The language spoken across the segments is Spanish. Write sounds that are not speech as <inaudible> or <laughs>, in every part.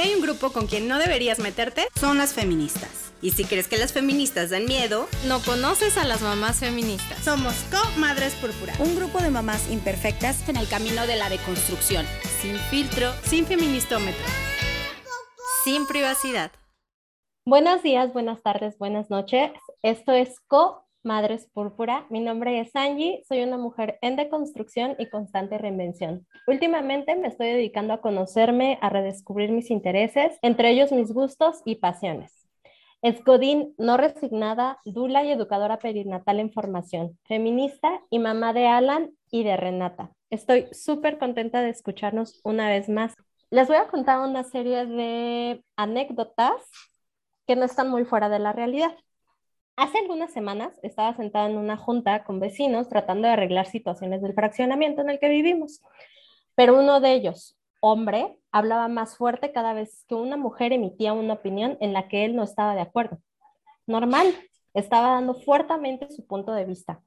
Si hay un grupo con quien no deberías meterte, son las feministas. Y si crees que las feministas dan miedo, no conoces a las mamás feministas. Somos Co-Madres Púrpura, un grupo de mamás imperfectas en el camino de la deconstrucción, sin filtro, sin feministómetro, sin privacidad. Buenos días, buenas tardes, buenas noches. Esto es Co Madres Púrpura. Mi nombre es Angie, soy una mujer en deconstrucción y constante reinvención. Últimamente me estoy dedicando a conocerme, a redescubrir mis intereses, entre ellos mis gustos y pasiones. Es Godín, no resignada, dula y educadora perinatal en formación, feminista y mamá de Alan y de Renata. Estoy súper contenta de escucharnos una vez más. Les voy a contar una serie de anécdotas que no están muy fuera de la realidad. Hace algunas semanas estaba sentada en una junta con vecinos tratando de arreglar situaciones del fraccionamiento en el que vivimos, pero uno de ellos, hombre, hablaba más fuerte cada vez que una mujer emitía una opinión en la que él no estaba de acuerdo. Normal, estaba dando fuertemente su punto de vista.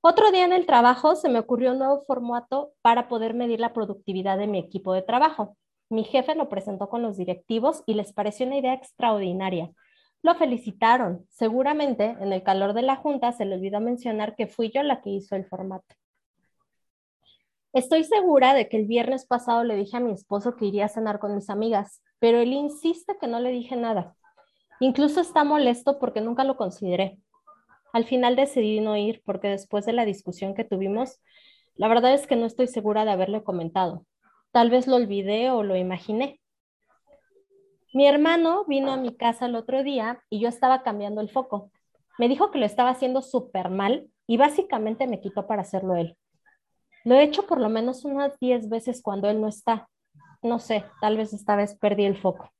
Otro día en el trabajo se me ocurrió un nuevo formato para poder medir la productividad de mi equipo de trabajo. Mi jefe lo presentó con los directivos y les pareció una idea extraordinaria lo felicitaron. Seguramente en el calor de la junta se le olvidó mencionar que fui yo la que hizo el formato. Estoy segura de que el viernes pasado le dije a mi esposo que iría a cenar con mis amigas, pero él insiste que no le dije nada. Incluso está molesto porque nunca lo consideré. Al final decidí no ir porque después de la discusión que tuvimos, la verdad es que no estoy segura de haberle comentado. Tal vez lo olvidé o lo imaginé. Mi hermano vino a mi casa el otro día y yo estaba cambiando el foco. Me dijo que lo estaba haciendo súper mal y básicamente me quitó para hacerlo él. Lo he hecho por lo menos unas 10 veces cuando él no está. No sé, tal vez esta vez perdí el foco.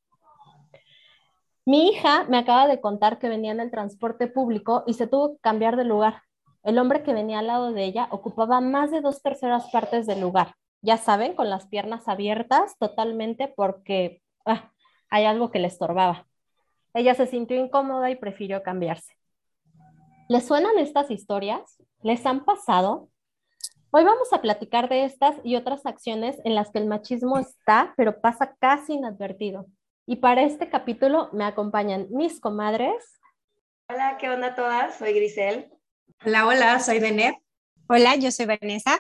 Mi hija me acaba de contar que venía en el transporte público y se tuvo que cambiar de lugar. El hombre que venía al lado de ella ocupaba más de dos terceras partes del lugar. Ya saben, con las piernas abiertas totalmente porque ah, hay algo que le estorbaba. Ella se sintió incómoda y prefirió cambiarse. ¿Les suenan estas historias? ¿Les han pasado? Hoy vamos a platicar de estas y otras acciones en las que el machismo está, pero pasa casi inadvertido. Y para este capítulo me acompañan mis comadres. Hola, ¿qué onda todas? Soy Grisel. Hola, hola, soy Deneb. Hola, yo soy Vanessa.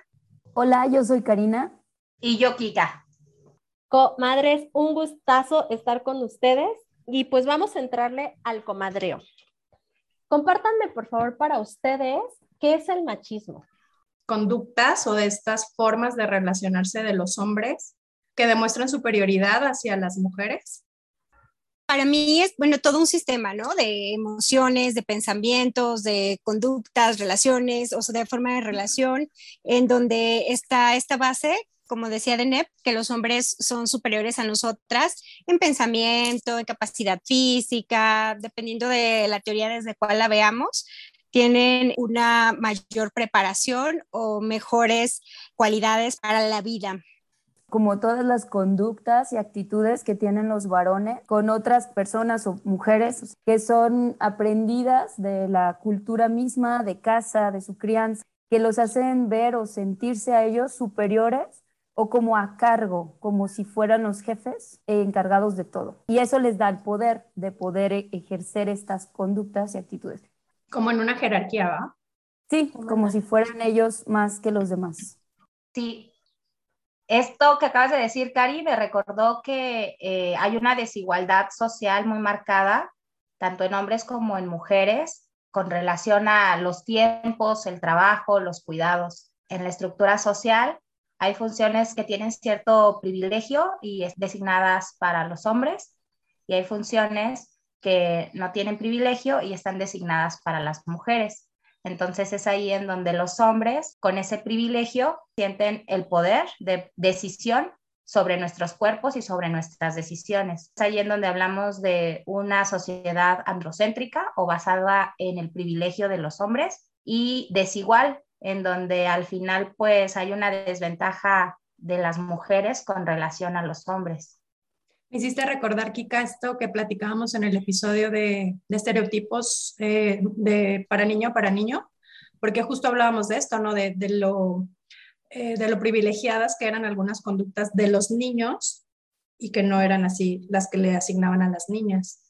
Hola, yo soy Karina. Y yo, Kika. Comadres, un gustazo estar con ustedes y pues vamos a entrarle al comadreo. Compártanme, por favor, para ustedes, ¿qué es el machismo? Conductas o de estas formas de relacionarse de los hombres que demuestran superioridad hacia las mujeres. Para mí es, bueno, todo un sistema, ¿no? De emociones, de pensamientos, de conductas, relaciones, o sea, de forma de relación, en donde está esta base como decía Deneb, que los hombres son superiores a nosotras en pensamiento, en capacidad física, dependiendo de la teoría desde cuál la veamos, tienen una mayor preparación o mejores cualidades para la vida. Como todas las conductas y actitudes que tienen los varones con otras personas o mujeres que son aprendidas de la cultura misma, de casa, de su crianza, que los hacen ver o sentirse a ellos superiores o como a cargo, como si fueran los jefes encargados de todo. Y eso les da el poder de poder e-, ejercer estas conductas y actitudes. Como en una jerarquía, ¿va? Sí, como si fueran ellos más que los demás. Sí. Esto que acabas de decir, Cari, me recordó que eh, hay una desigualdad social muy marcada, tanto en hombres como en mujeres, con relación a los tiempos, el trabajo, los cuidados. En la estructura social, hay funciones que tienen cierto privilegio y es designadas para los hombres y hay funciones que no tienen privilegio y están designadas para las mujeres. Entonces es ahí en donde los hombres con ese privilegio sienten el poder de decisión sobre nuestros cuerpos y sobre nuestras decisiones. Es ahí en donde hablamos de una sociedad androcéntrica o basada en el privilegio de los hombres y desigual en donde al final pues hay una desventaja de las mujeres con relación a los hombres. Me hiciste recordar, Kika, esto que platicábamos en el episodio de, estereotipos eh, de para niño, para niño, porque justo hablábamos de esto, ¿no? De, lo, eh, de lo privilegiadas que eran algunas conductas de los niños y que no eran así las que le asignaban a las niñas.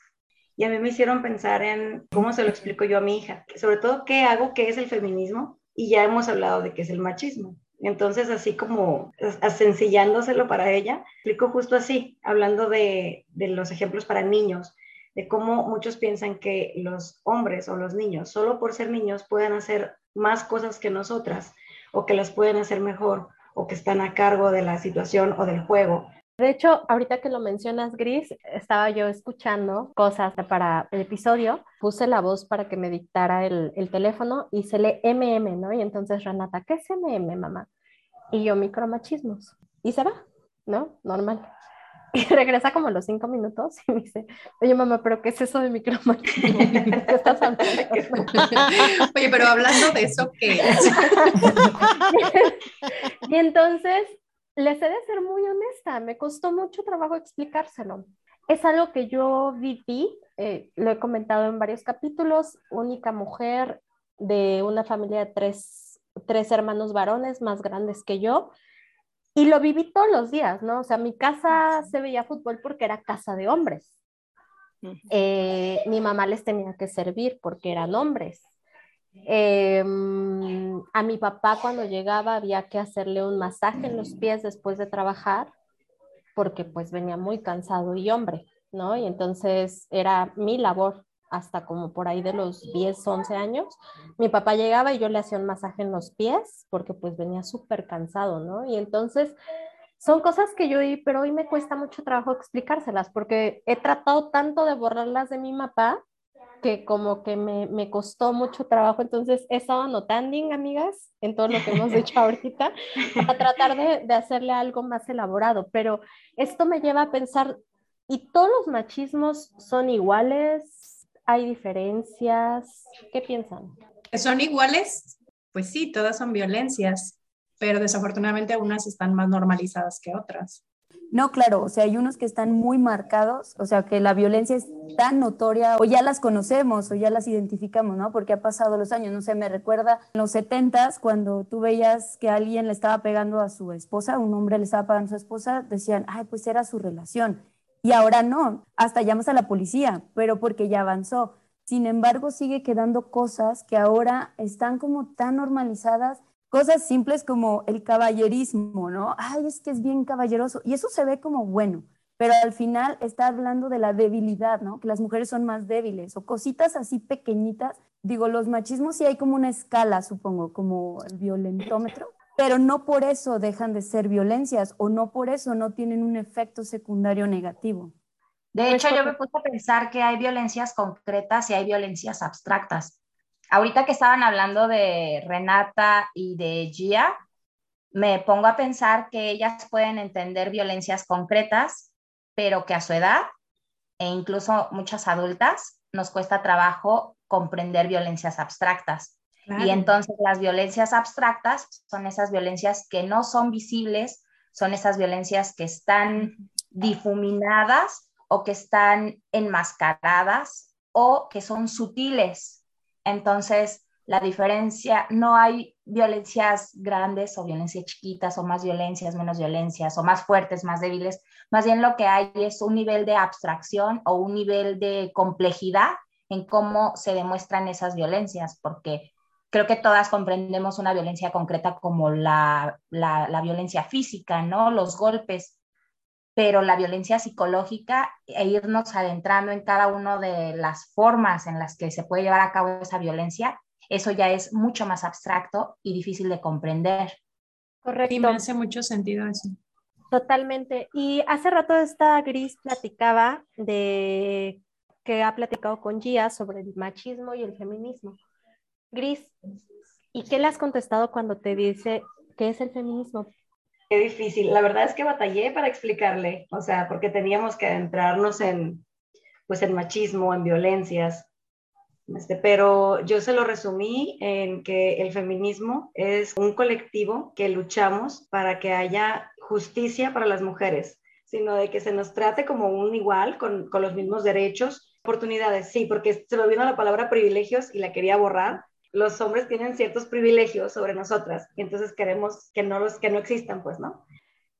Y a mí me hicieron pensar en cómo se lo explico yo a mi hija, sobre todo qué hago, qué es el feminismo, y ya hemos hablado de qué es el machismo. Entonces, así como sencillándoselo para ella, explico justo así, hablando de, de los ejemplos para niños, de cómo muchos piensan que los hombres o los niños, solo por ser niños, pueden hacer más cosas que nosotras, o que las pueden hacer mejor, o que están a cargo de la situación o del juego. De hecho, ahorita que lo mencionas, Gris, estaba yo escuchando cosas para el episodio, puse la voz para que me dictara el, el teléfono y se lee MM, ¿no? Y entonces Renata, ¿qué es MM, mamá? Y yo, micromachismos. Y se va, ¿no? Normal. <laughs> Y regresa como a los cinco minutos y me dice, oye mamá, pero ¿qué es eso de micromachismo? <laughs> ¿Qué estás hablando? <laughs> oye, pero hablando de eso, ¿qué es? y entonces les he de ser muy honesta, me costó mucho trabajo explicárselo. Es algo que yo viví, eh, lo he comentado en varios capítulos, única mujer de una familia de tres, tres hermanos varones más grandes que yo, y lo viví todos los días, ¿no? O sea, mi casa se veía fútbol porque era casa de hombres. Eh, mi mamá les tenía que servir porque eran hombres. Em, a mi papá cuando llegaba había que hacerle un masaje en los pies después de trabajar porque pues venía muy cansado y hombre, ¿no? Y entonces era mi labor hasta como por ahí de los 10, 11 años. Mi papá llegaba y yo le hacía un masaje en los pies porque pues venía súper cansado, ¿no? Y entonces son cosas que yo pero hoy me cuesta mucho trabajo explicárselas porque he tratado tanto de borrarlas de mi papá que como que me, me, costó mucho trabajo, entonces he estado anotando, amigas, en todo lo que hemos <laughs> hecho ahorita, para tratar de, de, hacerle algo más elaborado, pero esto me lleva a pensar, ¿y todos los machismos son iguales? ¿Hay diferencias? ¿Qué piensan? ¿Son iguales? Pues sí, todas son violencias, pero desafortunadamente unas están más normalizadas que otras. No, claro, o sea, hay unos que están muy marcados, o sea, que la violencia es tan notoria, o ya las conocemos, o ya las identificamos, ¿no? Porque ha pasado los años, no sé, me recuerda en los setentas, cuando tú veías que alguien le estaba pegando a su esposa, un hombre le estaba pegando a su esposa, decían, ay, pues era su relación. Y ahora no, hasta llamas a la policía, pero porque ya avanzó. Sin embargo, sigue quedando cosas que ahora están como tan normalizadas Cosas simples como el caballerismo, ¿no? Ay, es que es bien caballeroso. Y eso se ve como bueno, pero al final está hablando de la debilidad, ¿no? Que las mujeres son más débiles o cositas así pequeñitas. Digo, los machismos sí hay como una escala, supongo, como el violentómetro, <laughs> pero no por eso dejan de ser violencias o no por eso no tienen un efecto secundario negativo. De hecho, yo me puse a pensar que hay violencias concretas y hay violencias abstractas ahorita que estaban hablando de Renata y de Gia, me pongo a pensar que ellas pueden entender violencias concretas, pero que a su edad, e incluso muchas adultas, nos cuesta trabajo comprender violencias abstractas. Y entonces las violencias abstractas son esas violencias que no son visibles, son esas violencias que están difuminadas o que están enmascaradas o que son sutiles, entonces, la diferencia, no hay violencias grandes o violencias chiquitas o más violencias, menos violencias o más fuertes, más débiles. Más bien lo que hay es un nivel de abstracción o un nivel de complejidad en cómo se demuestran esas violencias, porque creo que todas comprendemos una violencia concreta como la, la, la violencia física, ¿no? Los golpes, pero la violencia psicológica e irnos adentrando en cada una de las formas en las que se puede llevar a cabo esa violencia, eso ya es mucho más abstracto y difícil de comprender. Correcto. Y me hace mucho sentido eso. Totalmente. Y hace rato esta Gris platicaba de que ha platicado con Gia sobre el machismo y el feminismo. Gris, ¿y qué le has contestado cuando te dice qué es el feminismo? Qué difícil. La verdad es que batallé para explicarle, o sea, porque teníamos que adentrarnos en, pues, en machismo, en violencias. Este, pero yo se lo resumí en que el feminismo es un colectivo que luchamos para que haya justicia para las mujeres, sino de que se nos trate como un igual, con, los mismos derechos, oportunidades. Sí, porque se me vino la palabra privilegios y la quería borrar, los hombres tienen ciertos privilegios sobre nosotras y entonces queremos que no los que no existan, pues, ¿no?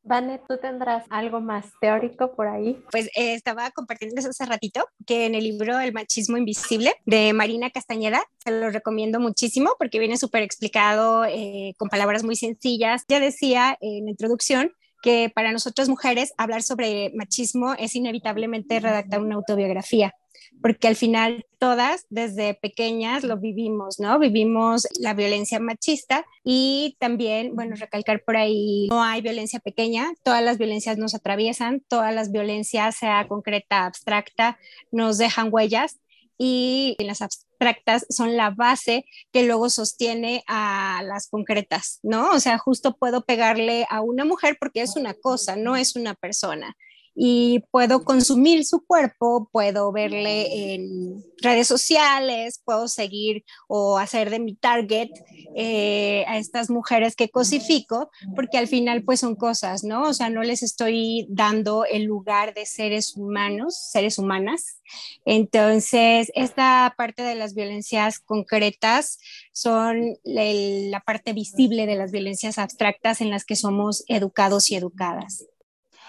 Vane, ¿tú tendrás algo más teórico por ahí? Pues eh, estaba compartiéndoles hace ratito que en el libro El machismo invisible de Marina Castañeda, se lo recomiendo muchísimo porque viene súper explicado eh, con palabras muy sencillas. Ya decía en la introducción que para nosotras mujeres hablar sobre machismo es inevitablemente redactar una autobiografía porque al final todas desde pequeñas lo vivimos, ¿no? Vivimos la violencia machista y también, bueno, recalcar por ahí, no hay violencia pequeña, todas las violencias nos atraviesan, todas las violencias, sea concreta, abstracta, nos dejan huellas y las abstractas son la base que luego sostiene a las concretas, ¿no? O sea, justo puedo pegarle a una mujer porque es una cosa, no es una persona y puedo consumir su cuerpo, puedo verle en redes sociales, puedo seguir o hacer de mi target eh, a estas mujeres que cosifico, porque al final pues son cosas, ¿no? O sea, no les estoy dando el lugar de seres humanos, seres humanas. Entonces, esta parte de las violencias concretas son la parte visible de las violencias abstractas en las que somos educados y educadas.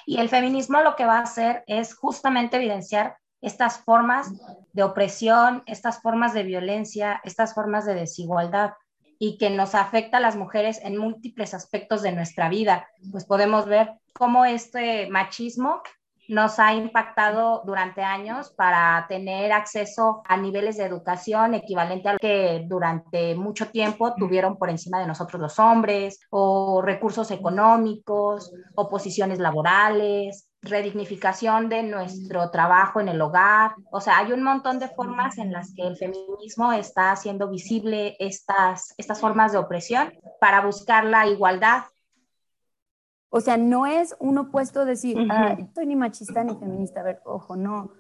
Y el feminismo lo que va a hacer es justamente evidenciar estas formas de opresión, estas formas de violencia, estas formas de desigualdad y que nos afecta a las mujeres en múltiples aspectos de nuestra vida. Pues podemos ver cómo este machismo nos ha impactado durante años para tener acceso a niveles de educación equivalente al que durante mucho tiempo tuvieron por encima de nosotros los hombres, o recursos económicos, o posiciones laborales, redignificación de nuestro trabajo en el hogar. O sea, hay un montón de formas en las que el feminismo está haciendo visible estas, estas formas de opresión para buscar la igualdad o sea, no es un opuesto decir, ah, estoy ni machista ni feminista. A ver, ojo, no,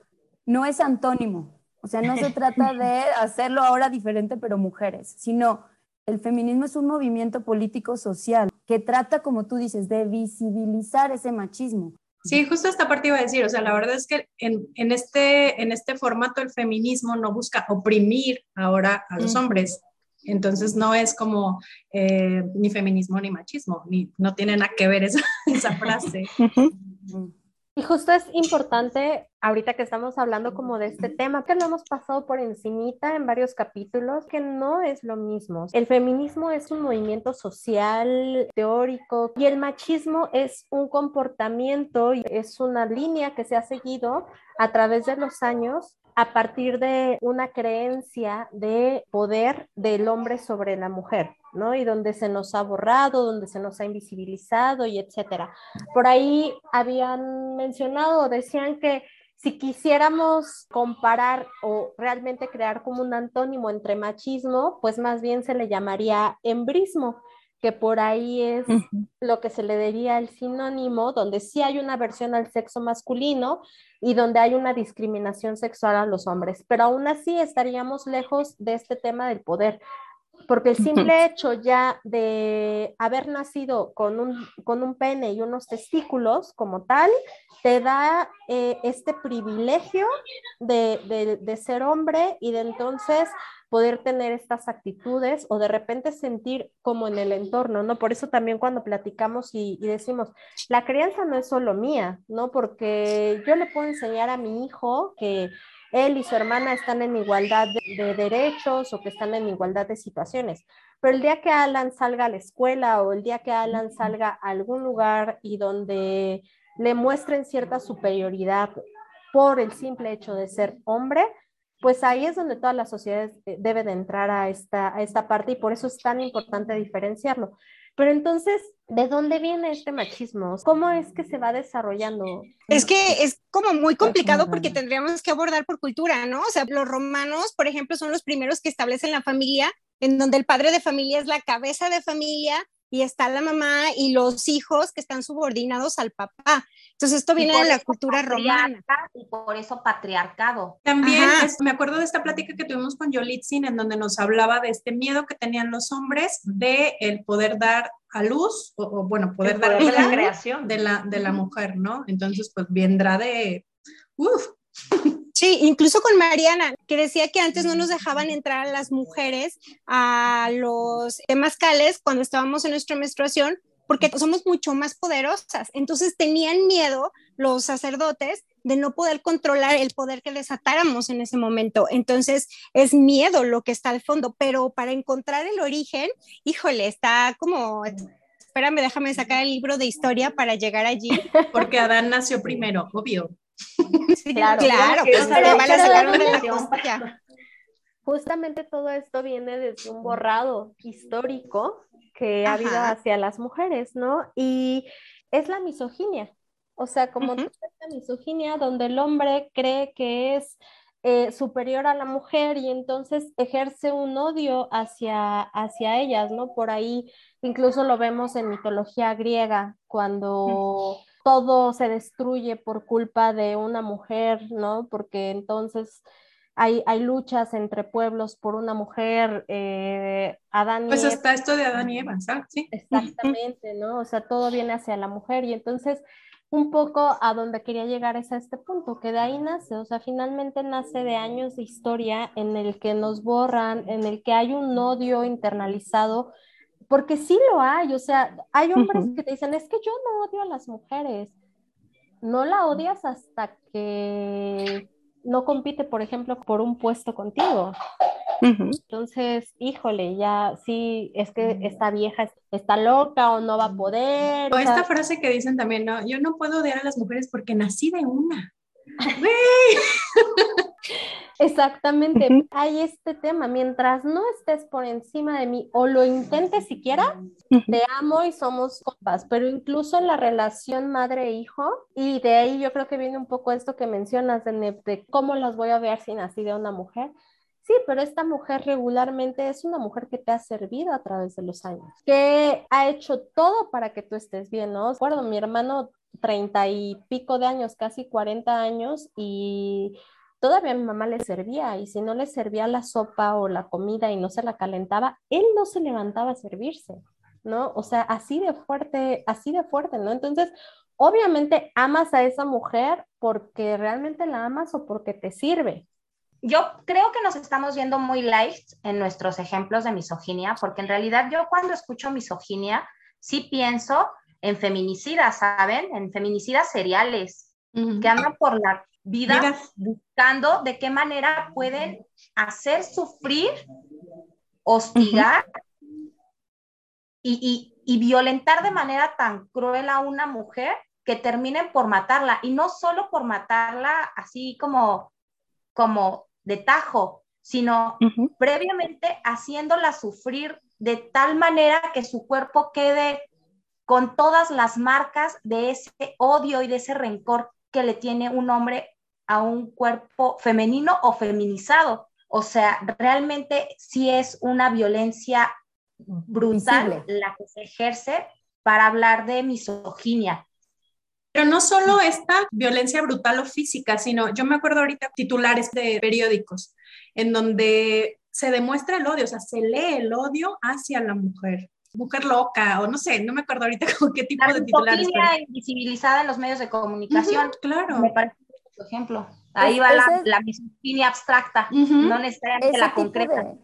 no es antónimo. O sea, no se trata <laughs> de hacerlo ahora diferente, pero mujeres, sino el feminismo es un movimiento político social que trata, como tú dices, de visibilizar ese machismo. Sí, justo esta parte iba a decir, o sea, la verdad es que en, en este, en este formato el feminismo no busca oprimir ahora a los hombres, entonces no es como eh, ni feminismo ni machismo, ni, no tiene nada que ver esa, <laughs> esa frase. Y justo es importante, ahorita que estamos hablando como de este tema, que lo hemos pasado por encimita en varios capítulos, que no es lo mismo. El feminismo es un movimiento social, teórico, y el machismo es un comportamiento, es una línea que se ha seguido a través de los años a partir de una creencia de poder del hombre sobre la mujer, ¿no? Y donde se nos ha borrado, donde se nos ha invisibilizado y etcétera. Por ahí habían mencionado, decían que si quisiéramos comparar o realmente crear como un antónimo entre machismo, pues más bien se le llamaría embrismo, que por ahí es lo que se le diría el sinónimo, donde sí hay una versión al sexo masculino y donde hay una discriminación sexual a los hombres, pero aún así estaríamos lejos de este tema del poder, porque el simple <laughs> hecho ya de haber nacido con un, con un pene y unos testículos como tal, te da eh, este privilegio de, de ser hombre y de entonces poder tener estas actitudes o de repente sentir como en el entorno, ¿no? Por eso también cuando platicamos y, decimos, la crianza no es solo mía, ¿no? Porque yo le puedo enseñar a mi hijo que él y su hermana están en igualdad de, derechos o que están en igualdad de situaciones. Pero el día que Alan salga a la escuela o el día que Alan salga a algún lugar y donde le muestren cierta superioridad por el simple hecho de ser hombre, pues ahí es donde todas las sociedades eh, deben entrar a esta, a esta parte y por eso es tan importante diferenciarlo. Pero entonces, ¿de dónde viene este machismo? ¿Cómo es que se va desarrollando? Es que es como muy complicado porque tendríamos que abordar por cultura, ¿no? O sea, los romanos, por ejemplo, son los primeros que establecen la familia, en donde el padre de familia es la cabeza de familia y está la mamá y los hijos que están subordinados al papá. Entonces esto viene de la cultura romana. Y por eso patriarcado. También me acuerdo de esta plática que tuvimos con Yolitzin en donde nos hablaba de este miedo que tenían los hombres de el poder dar a luz o, bueno, poder dar vida la creación de la, de la mujer, ¿no? Entonces pues vendrá de... Uf, Sí, incluso con Mariana, que decía que antes no nos dejaban entrar a las mujeres a los temazcales cuando estábamos en nuestra menstruación porque somos mucho más poderosas. Entonces tenían miedo los sacerdotes de no poder controlar el poder que desatáramos en ese momento. Entonces es miedo lo que está al fondo, pero para encontrar el origen, híjole, está como espérame, déjame sacar el libro de historia para llegar allí. <laughs> Porque Adán nació primero, obvio. claro, claro, pues, Justamente todo esto viene desde un borrado histórico que ha habido hacia las mujeres, ¿no? Y es la misoginia. O sea, como uh la misoginia donde el hombre cree que es eh, superior a la mujer y entonces ejerce un odio hacia, hacia ellas, ¿no? Por ahí incluso lo vemos en mitología griega, cuando todo se destruye por culpa de una mujer, ¿no? Porque entonces hay, hay luchas entre pueblos por una mujer, eh, Adán Pues está esto de Adán y Eva, ¿sí? Exactamente, ¿no? O sea, todo viene hacia la mujer. Y entonces un poco a donde quería llegar es a este punto, que de ahí nace, o sea, finalmente nace de años de historia en el que nos borran, en el que hay un odio internalizado, porque sí lo hay, o sea, hay hombres que te dicen, es que yo no odio a las mujeres, no la odias hasta que no compite, por ejemplo, por un puesto contigo. Entonces, híjole, ya sí, es que esta vieja está loca o no va a poder. O, esta frase que dicen también, no, yo no puedo odiar a las mujeres porque nací de una. <laughs> Exactamente, hay este tema, mientras no estés por encima de mí o lo intentes siquiera, te amo y somos compas, pero incluso en la relación madre-hijo, y de ahí yo creo que viene un poco esto que mencionas de, de cómo las voy a ver si nací de una mujer, Sí, pero esta mujer regularmente es una mujer que te ha servido a través de los años, que ha hecho todo para que tú estés bien, ¿no? Recuerdo, mi hermano, treinta y pico de años, casi cuarenta años, y todavía mi mamá le servía y si no le servía la sopa o la comida y no se la calentaba, él no se levantaba a servirse, ¿no? O sea, así de fuerte, así de fuerte, ¿no? Entonces, obviamente amas a esa mujer porque realmente la amas o porque te sirve. Yo creo que nos estamos viendo muy light en nuestros ejemplos de misoginia, porque en realidad yo cuando escucho misoginia, sí pienso en feminicidas, ¿saben? En feminicidas seriales, que andan por la vida buscando de qué manera pueden hacer sufrir, hostigar y, violentar de manera tan cruel a una mujer que terminen por matarla. Y no solo por matarla así como, como de tajo, sino previamente haciéndola sufrir de tal manera que su cuerpo quede con todas las marcas de ese odio y de ese rencor que le tiene un hombre a un cuerpo femenino o feminizado. O sea, realmente sí es una violencia brutal la que se ejerce para hablar de misoginia. Pero no solo esta violencia brutal o física, sino yo me acuerdo ahorita titulares de periódicos en donde se demuestra el odio, o sea, se lee el odio hacia la mujer mujer loca, o no sé, no me acuerdo ahorita <laughs> con qué tipo de titulares. La invisibilizada en los medios de comunicación. claro. Me parece un ejemplo. Ahí va la, la, misoginia abstracta, no necesariamente la concreta.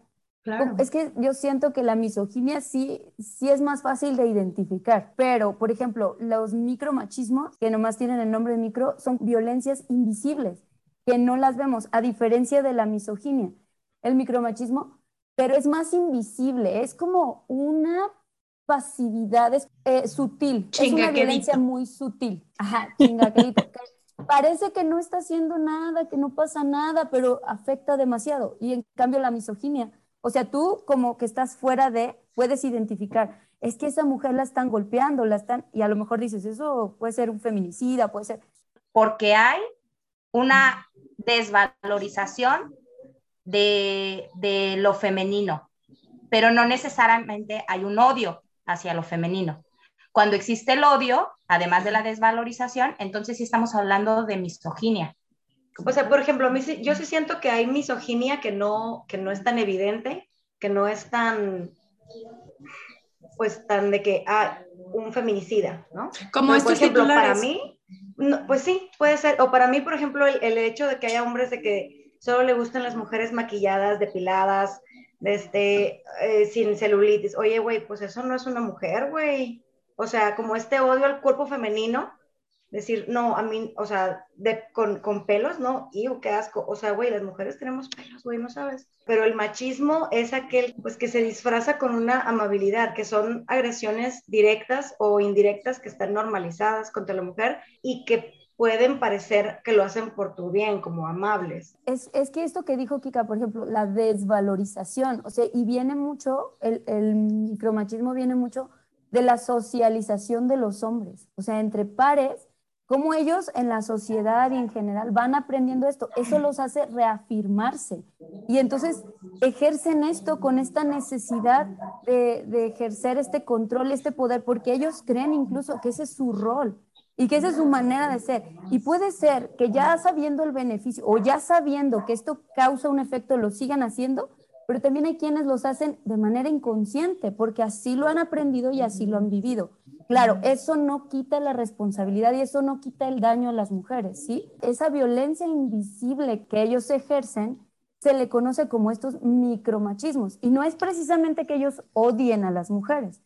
Claro. Es que yo siento que la misoginia sí, sí es más fácil de identificar, pero, por ejemplo, los micromachismos, que nomás tienen el nombre de micro, son violencias invisibles, que no las vemos, a diferencia de la misoginia. El micromachismo, pero es más invisible, es como una pasividad es, eh, sutil, es una violencia muy sutil. Ajá, chingaquerito. <laughs> parece que no está haciendo nada, que no pasa nada, pero afecta demasiado. Y en cambio la misoginia, o sea, tú como que estás fuera de, puedes identificar, es que esa mujer la están golpeando, la están, y a lo mejor dices, eso puede ser un feminicida, puede ser. Porque hay una desvalorización de, de lo femenino, pero no necesariamente hay un odio hacia lo femenino. Cuando existe el odio, además de la desvalorización, entonces sí estamos hablando de misoginia. O sea, por ejemplo, yo sí siento que hay misoginia que no, que no es tan evidente, que no es tan, pues tan de que, ah, un feminicida, ¿no? Como por ejemplo, para mí, pues sí, puede ser, o para mí, por ejemplo, el, el, hecho de que haya hombres de que solo le gustan las mujeres maquilladas, depiladas, este, eh, sin celulitis. Oye, güey, pues eso no es una mujer, güey. O sea, como este odio al cuerpo femenino, decir, no, a mí, o sea, de, con, con, pelos, no, y qué asco. O sea, güey, las mujeres tenemos pelos, güey, no sabes. Pero el machismo es aquel, pues, que se disfraza con una amabilidad, que son agresiones directas o indirectas que están normalizadas contra la mujer y que pueden parecer que lo hacen por tu bien, como amables. Es, es que esto que dijo Kika, por ejemplo, la desvalorización, o sea, y viene mucho, el, el micromachismo viene mucho de la socialización de los hombres, o sea, entre pares cómo ellos en la sociedad y en general van aprendiendo esto. Eso los hace reafirmarse. Y entonces ejercen esto con esta necesidad de, de, ejercer este control, este poder, porque ellos creen incluso que ese es su rol y que esa es su manera de ser. Y puede ser que ya sabiendo el beneficio o ya sabiendo que esto causa un efecto, lo sigan haciendo, pero también hay quienes los hacen de manera inconsciente, porque así lo han aprendido y así lo han vivido. Claro, eso no quita la responsabilidad y eso no quita el daño a las mujeres, ¿sí? Esa violencia invisible que ellos ejercen se le conoce como estos micromachismos y no es precisamente que ellos odien a las mujeres,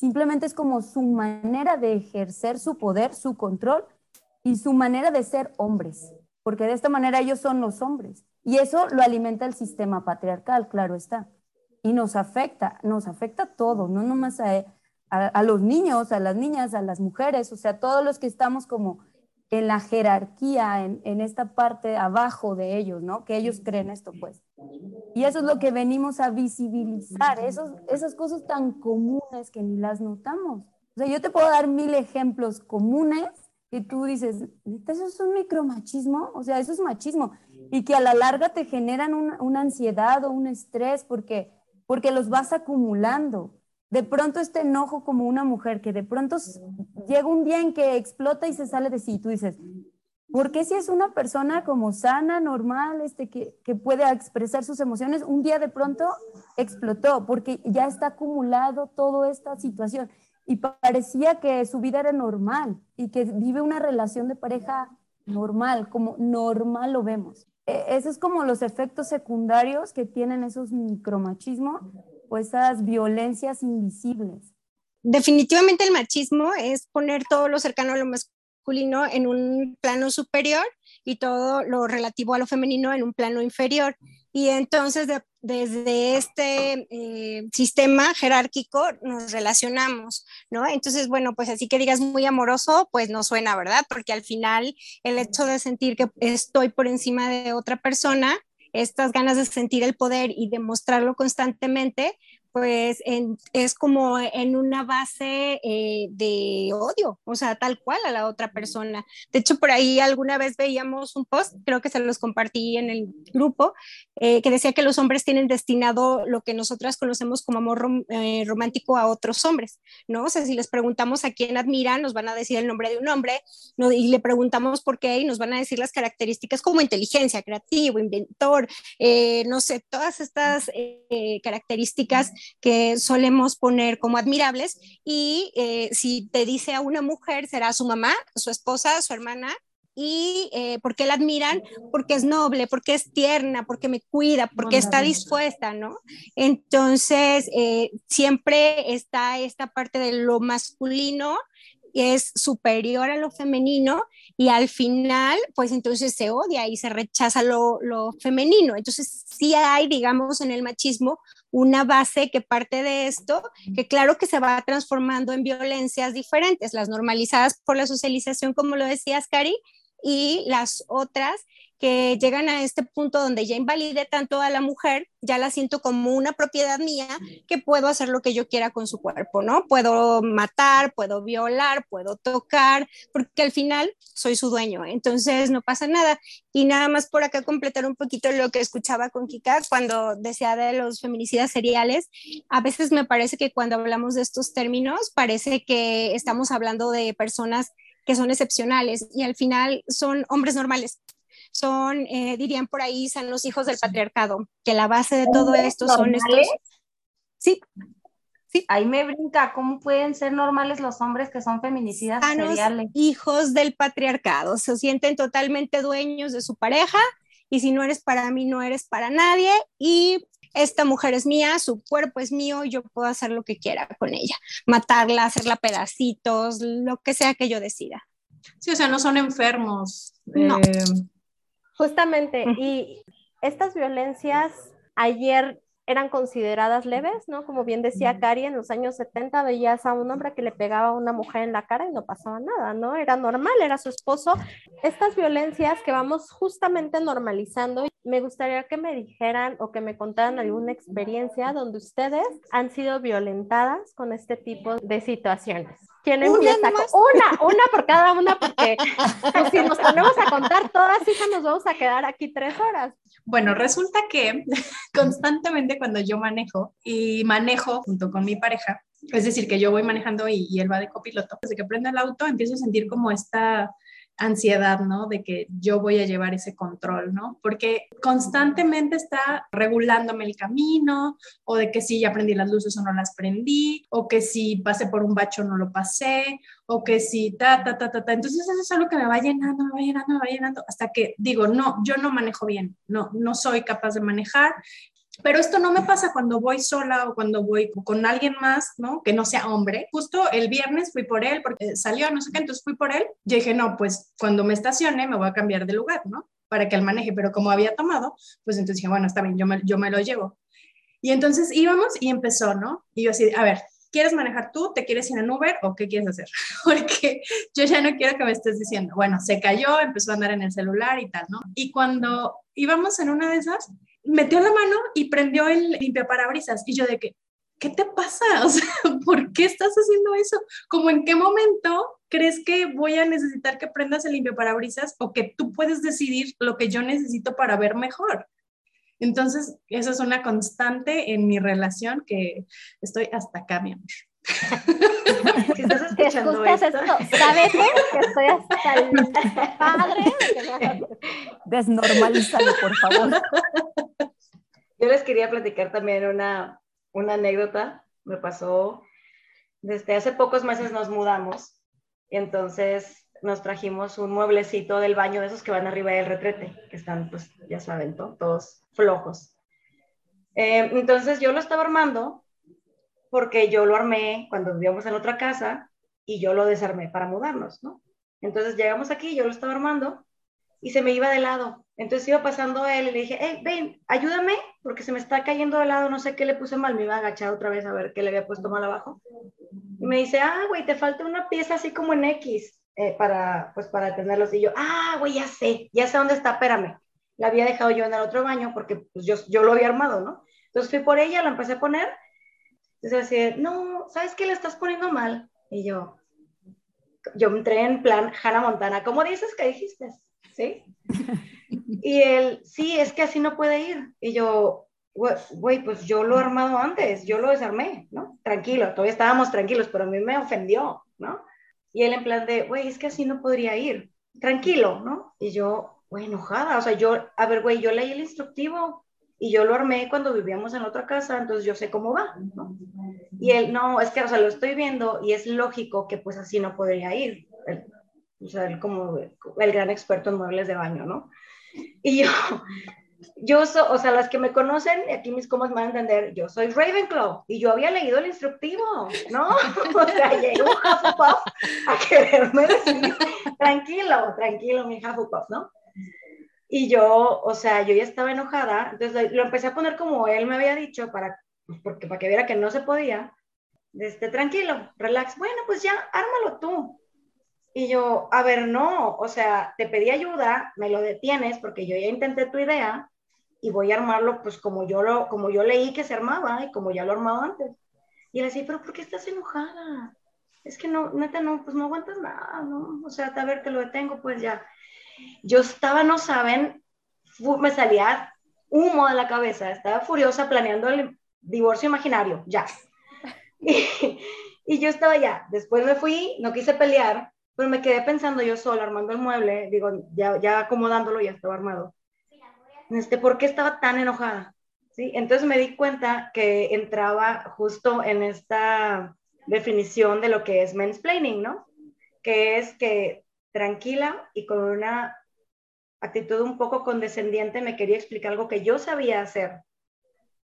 simplemente es como su manera de ejercer su poder, su control y su manera de ser hombres, porque de esta manera ellos son los hombres y eso lo alimenta el sistema patriarcal, claro está, y nos afecta, nos afecta a todos, no nomás a a, los niños, a las niñas, a las mujeres, o sea, todos los que estamos como en la jerarquía, en, en, esta parte abajo de ellos, ¿no? Que ellos creen esto, pues. Y eso es lo que venimos a visibilizar, esos, esas cosas tan comunes que ni las notamos. O sea, yo te puedo dar mil ejemplos comunes que tú dices, ¿eso es un micromachismo? O sea, eso es machismo. Y que a la larga te generan una, una ansiedad o un estrés porque, porque los vas acumulando de pronto este enojo como una mujer que de pronto llega un día en que explota y se sale de sí, tú dices, ¿por qué si es una persona como sana, normal, este, que, que puede expresar sus emociones, un día de pronto explotó? Porque ya está acumulado toda esta situación y parecía que su vida era normal y que vive una relación de pareja normal, como normal lo vemos. E, esos es como los efectos secundarios que tienen esos micromachismos o esas violencias invisibles. Definitivamente el machismo es poner todo lo cercano a lo masculino en un plano superior y todo lo relativo a lo femenino en un plano inferior. Y entonces desde este eh, sistema jerárquico nos relacionamos, ¿no? Entonces, bueno, pues así que digas muy amoroso, pues no suena, ¿verdad? Porque al final el hecho de sentir que estoy por encima de otra persona estas ganas de sentir el poder y demostrarlo constantemente, pues es como en una base eh, de odio, o sea, tal cual a la otra persona. De hecho, por ahí alguna vez veíamos un post, creo que se los compartí en el grupo, eh, que decía que los hombres tienen destinado lo que nosotras conocemos como amor eh, romántico a otros hombres, ¿no? O sea, si les preguntamos a quién admiran, nos van a decir el nombre de un hombre, ¿no? y le preguntamos por qué, y nos van a decir las características como inteligencia, creativo, inventor, no sé, todas estas características que solemos poner como admirables y eh, si te dice a una mujer será su mamá, su esposa, su hermana y eh, por qué la admiran, porque es noble, porque es tierna, porque me cuida, porque está dispuesta, ¿no? Entonces, eh, siempre está esta parte de lo masculino es superior a lo femenino y al final, pues entonces se odia y se rechaza lo, lo, femenino. Entonces sí hay, digamos, en el machismo una base que parte de esto, que claro que se va transformando en violencias diferentes, las normalizadas por la socialización, como lo decías, Cari, y las otras que llegan a este punto donde ya invalide tanto a la mujer, ya la siento como una propiedad mía, que puedo hacer lo que yo quiera con su cuerpo, ¿no? Puedo matar, puedo violar, puedo tocar, porque al final soy su dueño, entonces no pasa nada. Y nada más por acá completar un poquito lo que escuchaba con Kika cuando decía de los feminicidas seriales, a veces me parece que cuando hablamos de estos términos, parece que estamos hablando de personas que son excepcionales y al final son hombres normales son, eh, dirían por ahí, son los hijos del patriarcado, que la base de todo esto son estos. Sí, Sí. Ahí me brinca, ¿cómo pueden ser normales los hombres que son feminicidas seriales? Hijos del patriarcado, se sienten totalmente dueños de su pareja y si no eres para mí, no eres para nadie y esta mujer es mía, su cuerpo es mío, yo puedo hacer lo que quiera con ella, matarla, hacerla pedacitos, lo que sea que yo decida. Sí, o sea, no son enfermos. No. Eh, Justamente, y estas violencias ayer eran consideradas leves, ¿no? Como bien decía Cari, en los años 70 veías a un hombre que le pegaba a una mujer en la cara y no pasaba nada, ¿no? Era normal, era su esposo. Estas violencias que vamos justamente normalizando, me gustaría que me dijeran o que me contaran alguna experiencia donde ustedes han sido violentadas con este tipo de situaciones. ¿Quién Una. Una, una por cada una, porque pues, si nos ponemos a contar todas, hija, nos vamos a quedar aquí tres horas. Bueno, resulta que <laughs> constantemente cuando yo manejo y manejo junto con mi pareja, es decir, que yo voy manejando y, y él va de copiloto, desde que prende el auto empiezo a sentir como esta ansiedad, ¿no? De que yo voy a llevar ese control, ¿no? Porque constantemente está regulándome el camino, o de que si ya prendí las luces o no las prendí, o que si pasé por un bacho no lo pasé, o que si ta, ta, ta, ta, ta. Entonces eso es algo que me va llenando, me va llenando, me va llenando, hasta que digo, no, yo no manejo bien, no, no soy capaz de manejar. Pero esto no me pasa cuando voy sola o cuando voy con alguien más, ¿no? Que no sea hombre. Justo el viernes fui por él porque salió, no sé qué, entonces fui por él. Yo dije, no, pues cuando me estacione me voy a cambiar de lugar, ¿no? Para que él maneje. Pero como había tomado, pues entonces dije, bueno, está bien, yo me, yo me lo llevo. Y entonces íbamos y empezó, ¿no? Y yo así, a ver, ¿quieres manejar tú? ¿Te quieres ir en Uber o qué quieres hacer? <laughs> Porque yo ya no quiero que me estés diciendo, bueno, se cayó, empezó a andar en el celular y tal, ¿no? Y cuando íbamos en una de esas, metió la mano y prendió el limpiaparabrisas. Y yo de que, ¿qué te pasa? <laughs> O sea, ¿por qué estás haciendo eso? Como en qué momento crees que voy a necesitar que prendas el limpiaparabrisas o que tú puedes decidir lo que yo necesito para ver mejor? Entonces, eso es una constante en mi relación que estoy hasta acá, mi amor. <laughs> Si estás escuchando esto, esto, ¿sabes que estoy hasta el padre? Desnormalízalo, por favor. Yo les quería platicar también una, una anécdota. Me pasó, desde hace pocos meses nos mudamos y entonces nos trajimos un mueblecito del baño de esos que van arriba del retrete, que están, pues, ya saben, todos flojos. Eh, entonces yo lo estaba armando porque yo lo armé cuando vivíamos en otra casa y yo lo desarmé para mudarnos, ¿no? Entonces llegamos aquí, yo lo estaba armando y se me iba de lado. Entonces iba pasando él y le dije, hey, ven, ayúdame, porque se me está cayendo de lado, no sé qué le puse mal, me iba a agachar otra vez a ver qué le había puesto mal abajo. Y me dice, ah, güey, te falta una pieza así como en X eh, para, pues, para tenerlos. Y yo, ah, güey, ya sé, ya sé dónde está, espérame. La había dejado yo en el otro baño porque pues, yo, yo lo había armado, ¿no? Entonces fui por ella, la empecé a poner. Entonces así, no, ¿sabes qué le estás poniendo mal? Y yo, yo entré en plan Hannah Montana, ¿cómo dices que dijiste? ¿Sí? <laughs> Y él, sí, es que así no puede ir. Y yo, güey, pues yo lo he armado antes, yo lo desarmé, ¿no? Tranquilo, todavía estábamos tranquilos, pero a mí me ofendió, ¿no? Y él en plan de, güey, es que así no podría ir, tranquilo, ¿no? Y yo, güey, enojada, o sea, yo, a ver, güey, yo leí el instructivo y yo lo armé cuando vivíamos en otra casa, entonces yo sé cómo va, ¿no? Y él, no, es que, o sea, lo estoy viendo y es lógico que pues así no podría ir. Él, o sea, él como el gran experto en muebles de baño, ¿no? Y yo, <laughs> yo, so, o sea, las que me conocen, aquí mis comas van a entender, yo soy Ravenclaw y yo había leído el instructivo, ¿no? <laughs> O sea, llegó Hufflepuff a quererme decir, tranquilo, tranquilo, mi Hufflepuff, ¿no? Y yo, o sea, yo ya estaba enojada, entonces lo empecé a poner como él me había dicho, para, porque, para que viera que no se podía, este, tranquilo, relax, bueno, pues ya, ármalo tú. Y yo, a ver, no, o sea, te pedí ayuda, me lo detienes porque yo ya intenté tu idea y voy a armarlo pues como yo, lo, como yo leí que se armaba y como ya lo he armado antes. Y él decía, pero ¿por qué estás enojada? Es que no, neta, no, pues no aguantas nada, ¿no? O sea, a ver, te lo detengo, pues ya. Yo estaba, no saben, me salía humo de la cabeza, estaba furiosa planeando el divorcio imaginario, ya. Y, yo estaba ya, después me fui, no quise pelear, pero me quedé pensando yo sola, armando el mueble, digo, ya, ya acomodándolo, ya estaba armado. Este, ¿Por qué estaba tan enojada? ¿Sí? Entonces me di cuenta que entraba justo en esta definición de lo que es mansplaining, ¿no? Que es que tranquila y con una actitud un poco condescendiente me quería explicar algo que yo sabía hacer,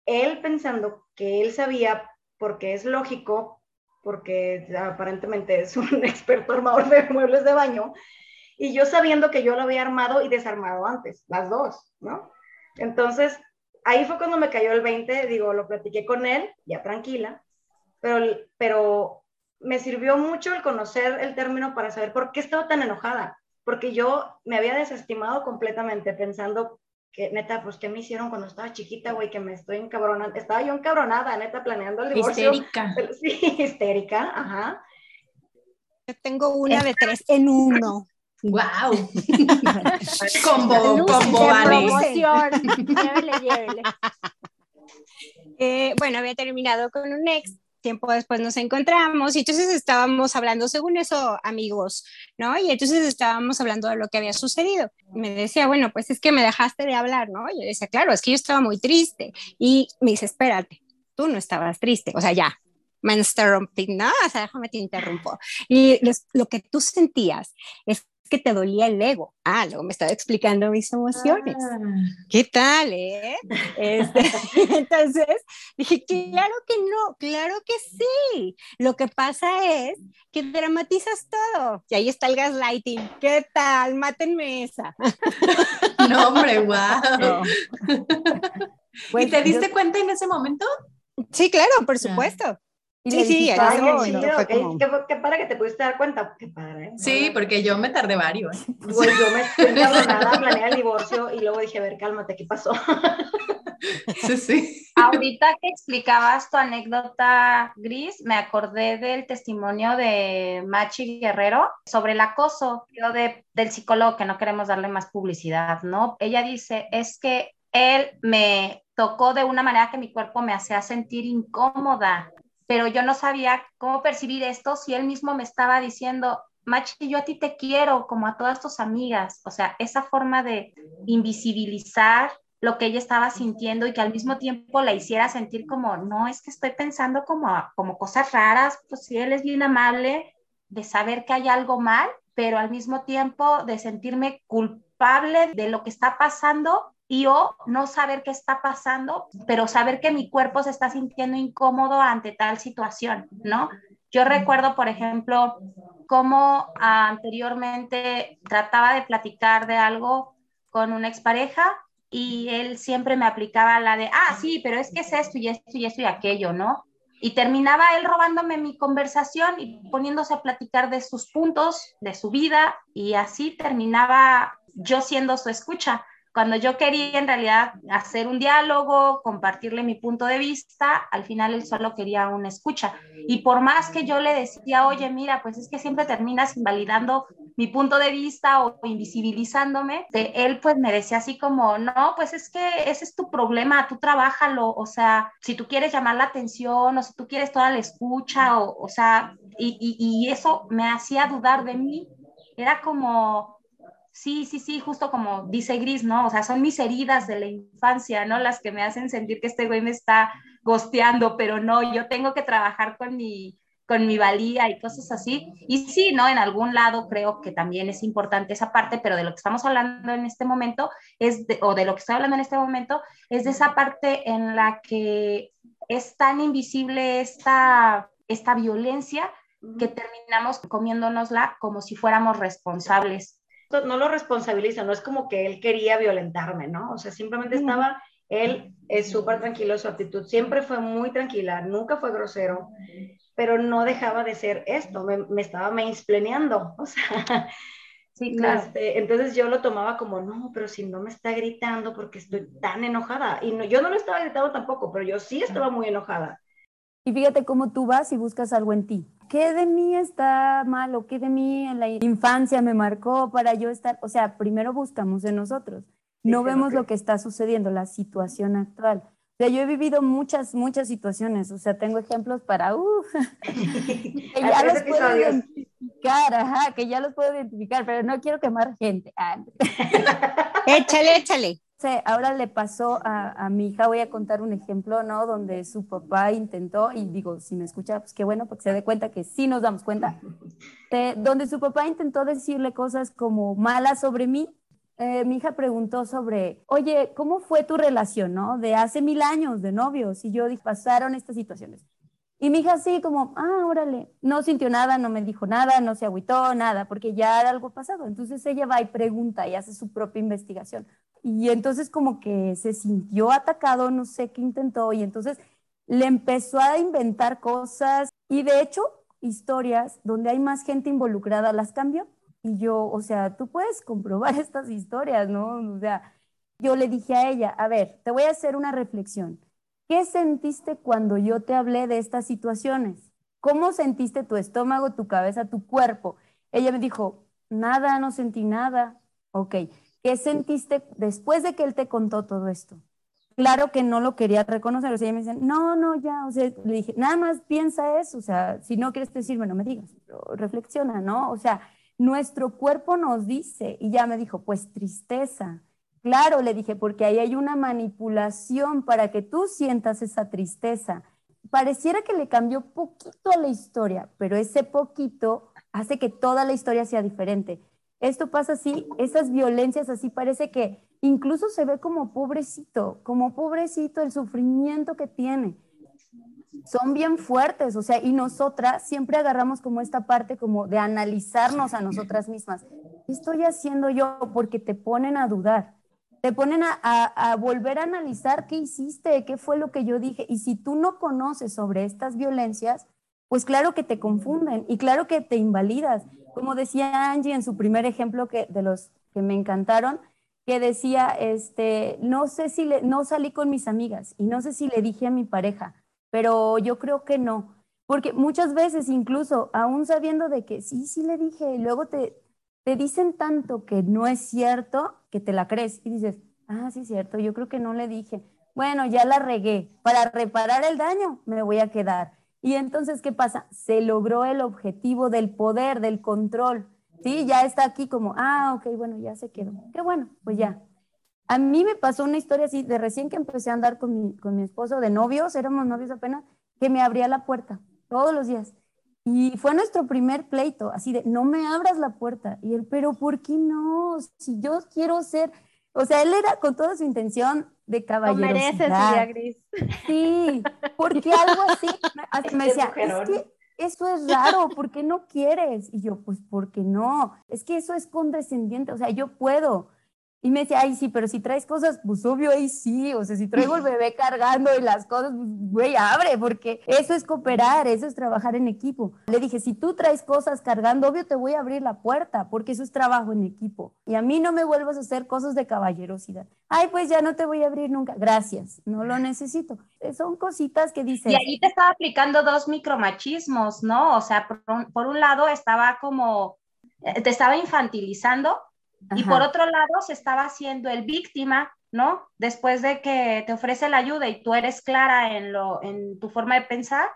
él pensando que él sabía, porque es lógico, porque aparentemente es un <laughs> experto armador de muebles de baño, y yo sabiendo que yo lo había armado y desarmado antes, las dos, ¿no? Entonces, ahí fue cuando me cayó el 20, digo, lo platiqué con él, ya tranquila, pero, pero me sirvió mucho el conocer el término para saber por qué estaba tan enojada, porque yo me había desestimado completamente pensando que neta, pues, ¿qué me hicieron cuando estaba chiquita, güey? Que me estoy encabronando. Estaba yo encabronada, neta, planeando el divorcio. Histérica. Sí, <laughs> histérica, ajá. Yo tengo una de tres en uno. ¡Wow! combo, combo, Vane. llévele, llévele. Eh, bueno, había terminado con un ex tiempo después nos encontramos y entonces estábamos hablando, según eso, amigos, ¿no? Y entonces estábamos hablando de lo que había sucedido. Me decía, bueno, pues es que me dejaste de hablar, ¿no? Y yo decía, claro, es que yo estaba muy triste. Y me dice, espérate, tú no estabas triste, o sea, ya, me interrumping, ¿no? O sea, déjame te interrumpo. Y lo que tú sentías es que te dolía el ego. Ah, luego me estaba explicando mis emociones. Ah. ¿Qué tal, eh? Este, <laughs> <laughs> entonces dije, claro que no, claro que sí. Lo que pasa es que dramatizas todo. Y ahí está el gaslighting. ¿Qué tal? Mátenme esa. <laughs> No, hombre, wow. ¿Y te diste cuenta en ese momento? Sí, claro, por supuesto. Sí, sí, Ay, qué, qué, para que te pudiste dar cuenta. Qué padre. Sí, porque yo me tardé varios. <laughs> Pues yo me encabronada, planeé el divorcio y luego dije, a ver, cálmate, ¿qué pasó? <laughs> Sí, sí. Ahorita que explicabas tu anécdota, Gris, me acordé del testimonio de Machi Guerrero sobre el acoso de, del psicólogo, que no queremos darle más publicidad, ¿no? Ella dice, es que él me tocó de una manera que mi cuerpo me hacía sentir incómoda pero yo no sabía cómo percibir esto si él mismo me estaba diciendo, Machi, yo a ti te quiero como a todas tus amigas. O sea, esa forma de invisibilizar lo que ella estaba sintiendo y que al mismo tiempo la hiciera sentir como, no, es que estoy pensando como, como cosas raras, pues si él es bien amable, de saber que hay algo mal, pero al mismo tiempo de sentirme culpable de lo que está pasando y o no saber qué está pasando, pero saber que mi cuerpo se está sintiendo incómodo ante tal situación, ¿no? Yo recuerdo, por ejemplo, cómo anteriormente trataba de platicar de algo con una expareja y él siempre me aplicaba la de, ah, sí, pero es que es esto y esto y esto y aquello, ¿no? Y terminaba él robándome mi conversación y poniéndose a platicar de sus puntos, de su vida, y así terminaba yo siendo su escucha cuando yo quería en realidad hacer un diálogo, compartirle mi punto de vista, al final él solo quería una escucha. Y por más que yo le decía, oye, mira, pues es que siempre terminas invalidando mi punto de vista o invisibilizándome, él pues me decía así como, no, pues es que ese es tu problema, tú trabájalo, o sea, si tú quieres llamar la atención o si tú quieres toda la escucha, o, o sea, y eso me hacía dudar de mí. Era como, Sí, sí, sí, justo como dice Gris, ¿no? O sea, son mis heridas de la infancia, ¿no? Las que me hacen sentir que este güey me está gosteando, pero no, yo tengo que trabajar con mi, con mi valía y cosas así. Y sí, ¿no? En algún lado creo que también es importante esa parte, pero de lo que estamos hablando en este momento es, de, o de lo que estoy hablando en este momento, es de esa parte en la que es tan invisible esta, esta violencia que terminamos comiéndonosla como si fuéramos responsables no lo responsabiliza, no es como que él quería violentarme, ¿no? O sea, simplemente estaba, él es súper tranquilo, su actitud siempre fue muy tranquila, nunca fue grosero, pero no dejaba de ser esto, me, me estaba mainsplaneando, <laughs> o sea, Sí, claro. Este, entonces yo lo tomaba como, no, pero si no me está gritando porque estoy tan enojada. Y no, yo no lo estaba gritando tampoco, pero yo sí estaba muy enojada. Y fíjate cómo tú vas y buscas algo en ti. ¿Qué de mí está mal o qué de mí en la infancia me marcó para yo estar? O sea, primero buscamos en nosotros. No vemos lo que está sucediendo, la situación actual. O sea, yo he vivido muchas, muchas situaciones. O sea, tengo ejemplos para, uh, <laughs> que ya los puedo identificar, ajá, que ya los puedo identificar, pero no quiero quemar gente. Ah. <laughs> échale, échale ahora le pasó a, mi hija, voy a contar un ejemplo, ¿no? Donde su papá intentó, y digo, si me escucha, pues qué bueno, porque se dé cuenta que sí nos damos cuenta, donde su papá intentó decirle cosas como malas sobre mí, eh, mi hija preguntó sobre, oye, ¿cómo fue tu relación, no? De hace mil años, de novios. Y yo dije, pasaron estas situaciones. Y mi hija así como, ah, órale, no sintió nada, no me dijo nada, no se agüitó, nada, porque ya era algo pasado. Entonces ella va y pregunta y hace su propia investigación. Y entonces como que se sintió atacado, no sé qué intentó, y entonces le empezó a inventar cosas y de hecho historias donde hay más gente involucrada las cambió. Y yo, o sea, tú puedes comprobar <laughs> estas historias, ¿no? O sea, yo le dije a ella, a ver, te voy a hacer una reflexión. ¿Qué sentiste cuando yo te hablé de estas situaciones? ¿Cómo sentiste tu estómago, tu cabeza, tu cuerpo? Ella me dijo, nada, no sentí nada. Ok, ¿qué sentiste después de que él te contó todo esto? Claro que no lo quería reconocer, o sea, ella me dice, no, no, ya, o sea, le dije, nada más piensa eso, o sea, si no quieres decirme, no me digas, reflexiona, ¿no? O sea, nuestro cuerpo nos dice, y ya me dijo, pues tristeza, Claro, le dije, porque ahí hay una manipulación para que tú sientas esa tristeza. Pareciera que le cambió poquito a la historia, pero ese poquito hace que toda la historia sea diferente. Esto pasa así, esas violencias así parece que incluso se ve como pobrecito, como pobrecito el sufrimiento que tiene. Son bien fuertes, o sea, y nosotras siempre agarramos como esta parte como de analizarnos a nosotras mismas. ¿Qué estoy haciendo yo? Porque te ponen a dudar te ponen a, volver a analizar qué hiciste, qué fue lo que yo dije. Y si tú no conoces sobre estas violencias, pues claro que te confunden y claro que te invalidas. Como decía Angie en su primer ejemplo que, de los que me encantaron, que decía, este, no sé si le, no salí con mis amigas y no sé si le dije a mi pareja, pero yo creo que no. Porque muchas veces incluso, aún sabiendo de que sí, sí le dije, y luego te, te dicen tanto que no es cierto que te la crees y dices, ah, sí es cierto, yo creo que no le dije. Bueno, ya la regué. Para reparar el daño me voy a quedar. Y entonces, ¿qué pasa? Se logró el objetivo del poder, del control. Sí, ya está aquí como, ah, ok, bueno, ya se quedó. Qué bueno, pues ya. A mí me pasó una historia así, de recién que empecé a andar con mi, con mi esposo de novios, éramos novios apenas, que me abría la puerta todos los días. Y fue nuestro primer pleito, así de, no me abras la puerta. Y él, pero ¿por qué no? Si yo quiero ser, o sea, él era con toda su intención de caballerosidad. Lo mereces, Gris. Sí, porque algo así, me <laughs> decía, es que eso es raro, ¿por qué no quieres? Y yo, pues, ¿por qué no? Es que eso es condescendiente, o sea, yo puedo. Y me decía, ay, sí, pero si traes cosas, pues obvio ahí sí, o sea, si traigo el bebé <laughs> cargando y las cosas, pues güey, abre, porque eso es cooperar, eso es trabajar en equipo. Le dije, si tú traes cosas cargando, obvio te voy a abrir la puerta, porque eso es trabajo en equipo. Y a mí no me vuelvas a hacer cosas de caballerosidad. Ay, pues ya no te voy a abrir nunca. Gracias, no lo necesito. Eh, son cositas que dicen. Y ahí te estaba aplicando dos micromachismos, ¿no? O sea, por por un lado estaba como, eh, te estaba infantilizando y por otro lado, se estaba haciendo el víctima, ¿no? Después de que te ofrece la ayuda y tú eres clara en, lo, en tu forma de pensar,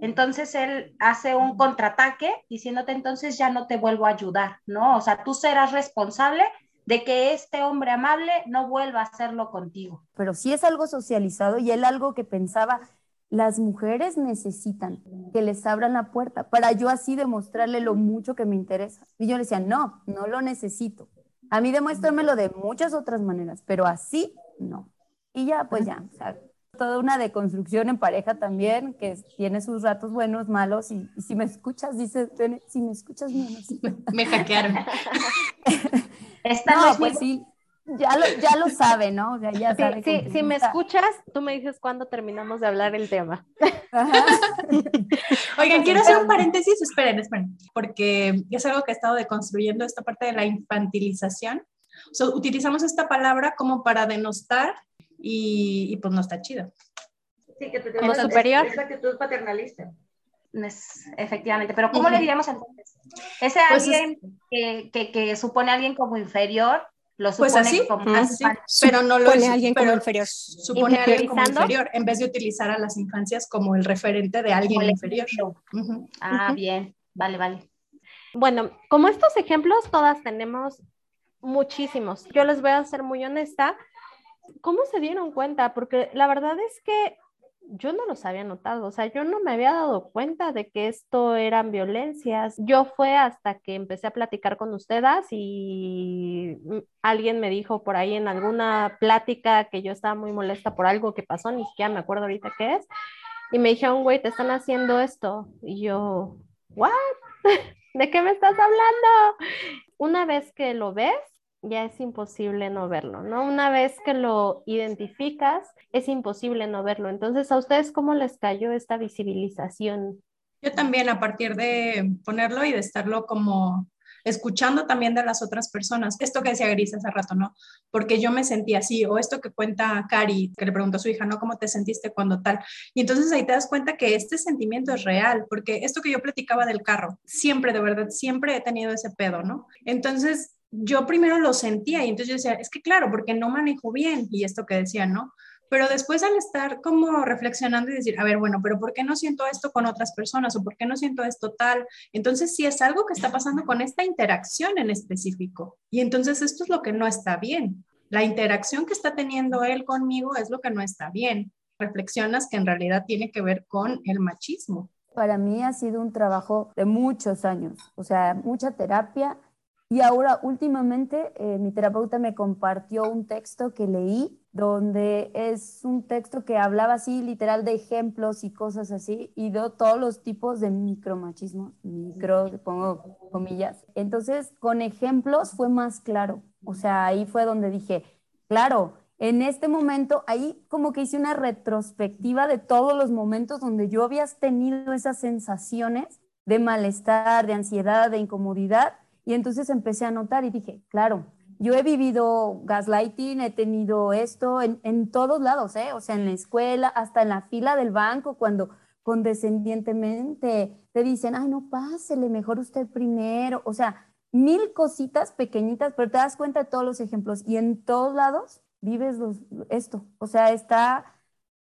entonces él hace un contraataque diciéndote entonces ya no te vuelvo a ayudar, ¿no? O sea, tú serás responsable de que este hombre amable no vuelva a hacerlo contigo. Pero sí es algo socializado y él algo que pensaba, las mujeres necesitan que les abran la puerta para yo así demostrarle lo mucho que me interesa. Y yo le decía, no, no lo necesito. A mí demuéstramelo de muchas otras maneras, pero así no. Y ya, pues ya, o sea, toda una deconstrucción en pareja también, que tiene sus ratos buenos, malos, y, si me escuchas, dice, si me escuchas menos. me hackearon. <laughs> Esta no, pues sí, ya lo, ya lo sabe, ¿no? O sea, ya sabe. Sí, si me escuchas, tú me dices cuándo terminamos de hablar el tema. <laughs> Oigan, quiero hacer un paréntesis, esperen, esperen, porque es algo que he estado deconstruyendo esta parte de la infantilización. utilizamos esta palabra como para denostar y, pues no está chido. Sí, que te como superior. Es, actitud paternalista. efectivamente, pero ¿cómo le diríamos entonces? Ese pues alguien que, que, que supone a alguien como inferior lo pues supone así, como así pero no lo supone alguien como inferior. Supone a alguien como inferior, en vez de utilizar a las infancias como el referente de alguien inferior. Ah, bien, vale, vale. Bueno, como estos ejemplos, todas tenemos muchísimos. Yo les voy a ser muy honesta. ¿Cómo se dieron cuenta? Porque la verdad es que yo no los había notado, o sea, yo no me había dado cuenta de que esto eran violencias. Yo fue hasta que empecé a platicar con ustedes y alguien me dijo por ahí en alguna plática que yo estaba muy molesta por algo que pasó, ni siquiera me acuerdo ahorita qué es, y me dijeron, güey, te están haciendo esto. Y yo, ¿what? <laughs> ¿De qué me estás hablando? Una vez que lo ves, ya es imposible no verlo, ¿no? Una vez que lo identificas, es imposible no verlo. Entonces, ¿a ustedes cómo les cayó esta visibilización? Yo también, a partir de ponerlo y de estarlo como escuchando también de las otras personas. Esto que decía Gris hace rato, ¿no? Porque yo me sentí así, o esto que cuenta Cari, que le preguntó a su hija, ¿no? ¿Cómo te sentiste cuando tal? Y entonces ahí te das cuenta que este sentimiento es real, porque esto que yo platicaba del carro, siempre, de verdad, siempre he tenido ese pedo, ¿no? Entonces, yo primero lo sentía y entonces yo decía, es que claro, porque no manejo bien y esto que decía, ¿no? Pero después al estar como reflexionando y decir, a ver, bueno, pero ¿por qué no siento esto con otras personas o por qué no siento esto tal? Entonces sí es algo que está pasando con esta interacción en específico. Y entonces esto es lo que no está bien. La interacción que está teniendo él conmigo es lo que no está bien. Reflexionas que en realidad tiene que ver con el machismo. Para mí ha sido un trabajo de muchos años, o sea, mucha terapia y ahora, últimamente, eh, mi terapeuta me compartió un texto que leí, donde es un texto que hablaba así, literal, de ejemplos y cosas así, y de todos los tipos de micromachismo, micro, pongo comillas. Entonces, con ejemplos fue más claro. O sea, ahí fue donde dije, claro, en este momento, ahí como que hice una retrospectiva de todos los momentos donde yo había tenido esas sensaciones de malestar, de ansiedad, de incomodidad y entonces empecé a notar y dije, claro, yo he vivido gaslighting, he tenido esto en, en todos lados, ¿eh? o sea, en la escuela, hasta en la fila del banco, cuando condescendientemente te dicen, ay, no, pásele, mejor usted primero, o sea, mil cositas pequeñitas, pero te das cuenta de todos los ejemplos y en todos lados vives esto, o sea, está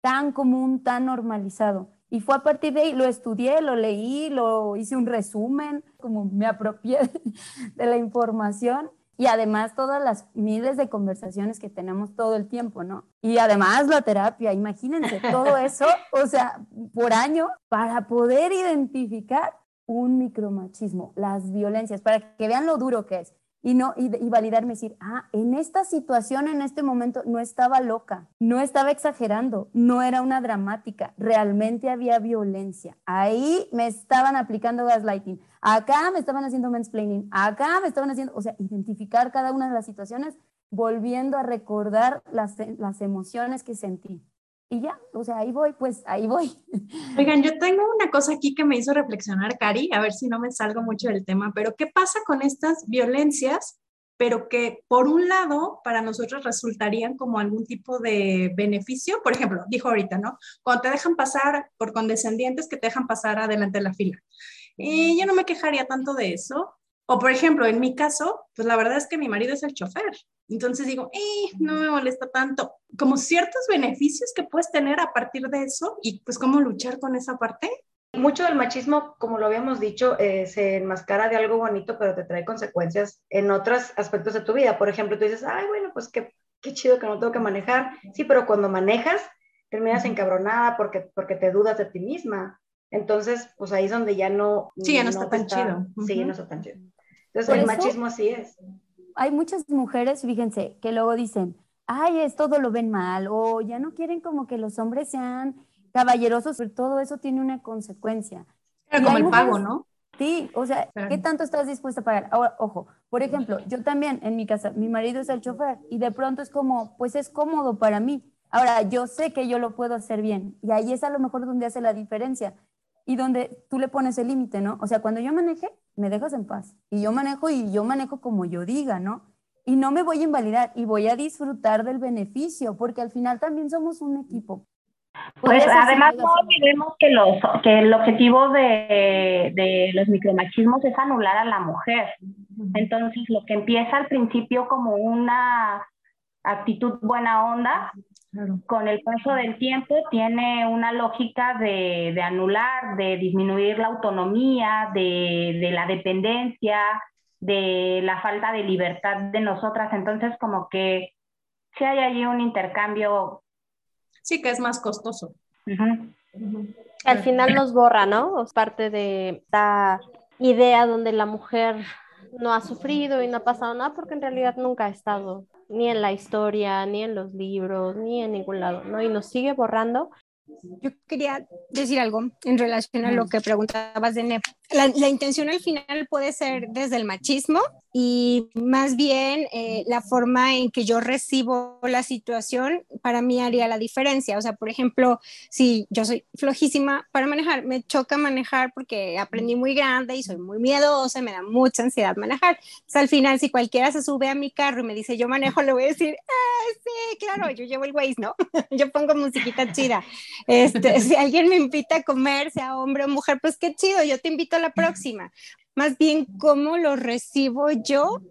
tan común, tan normalizado. Y fue a partir de ahí, lo estudié, lo leí, lo hice un resumen, como me apropié <laughs> de la información y además todas las miles de conversaciones que tenemos todo el tiempo, ¿no? Y además la terapia, imagínense <laughs> todo eso, o sea, por año, para poder identificar un micromachismo, las violencias, para que vean lo duro que es y no y, validarme decir, ah, en esta situación, en este momento, no estaba loca, no estaba exagerando, no era una dramática, realmente había violencia. Ahí me estaban aplicando gaslighting, acá me estaban haciendo mansplaining, acá me estaban haciendo, o sea, identificar cada una de las situaciones, volviendo a recordar las, las emociones que sentí y ya, o sea, ahí voy, pues ahí voy. Oigan, yo tengo una cosa aquí que me hizo reflexionar, Cari, a ver si no me salgo mucho del tema, pero ¿qué pasa con estas violencias, pero que por un lado para nosotros resultarían como algún tipo de beneficio? Por ejemplo, dijo ahorita, ¿no? Cuando te dejan pasar por condescendientes que te dejan pasar adelante de la fila. Y yo no me quejaría tanto de eso, o por ejemplo, en mi caso, pues la verdad es que mi marido es el chofer. Entonces digo, eh, no me molesta tanto. Como ciertos beneficios que puedes tener a partir de eso y pues cómo luchar con esa parte. Mucho del machismo, como lo habíamos dicho, eh, se enmascara de algo bonito, pero te trae consecuencias en otros aspectos de tu vida. Por ejemplo, tú dices, ay, bueno, pues qué, qué chido que no tengo que manejar. Sí, pero cuando manejas, terminas encabronada porque, porque te dudas de ti misma. Entonces, pues ahí es donde ya no... Sí, ya no, está tan chido. Sí, ya no está tan chido. Entonces, el machismo así es. Hay muchas mujeres, fíjense, que luego dicen, ay, es todo lo ven mal, o ya no quieren como que los hombres sean caballerosos, pero todo eso tiene una consecuencia. como el pago, ¿no? Sí, o sea, ¿qué tanto estás dispuesta a pagar? Ahora, ojo, por ejemplo, yo también en mi casa, mi marido es el chofer y de pronto es como, pues es cómodo para mí. Ahora, yo sé que yo lo puedo hacer bien y ahí es a lo mejor donde hace la diferencia y donde tú le pones el límite, ¿no? O sea, cuando yo maneje, me dejas en paz. Y yo manejo y yo manejo como yo diga, ¿no? Y no me voy a invalidar y voy a disfrutar del beneficio, porque al final también somos un equipo. Pues además no olvidemos que, los, que el objetivo de, de los micromachismos es anular a la mujer. Entonces, lo que empieza al principio como una actitud buena onda, con el paso del tiempo tiene una lógica de, de anular, de disminuir la autonomía, de, de, la dependencia, de la falta de libertad de nosotras. Entonces, como que si hay allí un intercambio. Sí, que es más costoso. Al final nos borra, ¿no? Es parte de esta idea donde la mujer no ha sufrido y no ha pasado nada porque en realidad nunca ha estado ni en la historia, ni en los libros, ni en ningún lado, ¿no? Y nos sigue borrando yo quería decir algo en relación a lo que preguntabas de NEP. La, intención al final puede ser desde el machismo y más bien eh, la forma en que yo recibo la situación para mí haría la diferencia. O sea, por ejemplo, si yo soy flojísima para manejar, me choca manejar porque aprendí muy grande y soy muy miedosa, me da mucha ansiedad manejar. Entonces, al final, si cualquiera se sube a mi carro y me dice yo manejo, le voy a decir, ah, sí, claro, yo llevo el Waze, ¿no? <laughs> yo pongo musiquita chida. Este, <laughs> si alguien me invita a comer, sea hombre o mujer, pues qué chido, yo te invito la próxima. Más bien, ¿cómo lo recibo yo?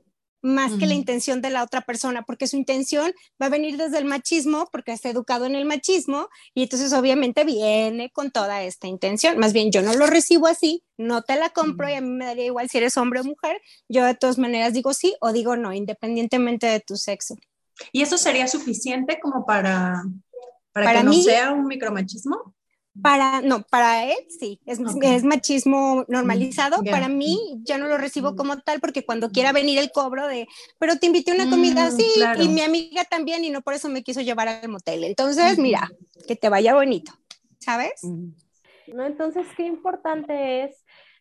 más que la intención de la otra persona, porque su intención va a venir desde el machismo, porque está educado en el machismo, y entonces obviamente viene con toda esta intención. Más bien, yo no lo recibo así, no te la compro y a mí me daría igual si eres hombre o mujer, yo de todas maneras digo sí o digo no, independientemente de tu sexo. ¿Y eso sería suficiente como para para, que no sea un micromachismo. Para, no, para él sí, es, es machismo normalizado. Para mí, ya no lo recibo como tal porque cuando quiera venir el cobro de, pero te invité a una comida, mm, sí, y mi amiga también, y no por eso me quiso llevar al motel. Entonces, mira, que te vaya bonito, ¿sabes? No, entonces, qué importante es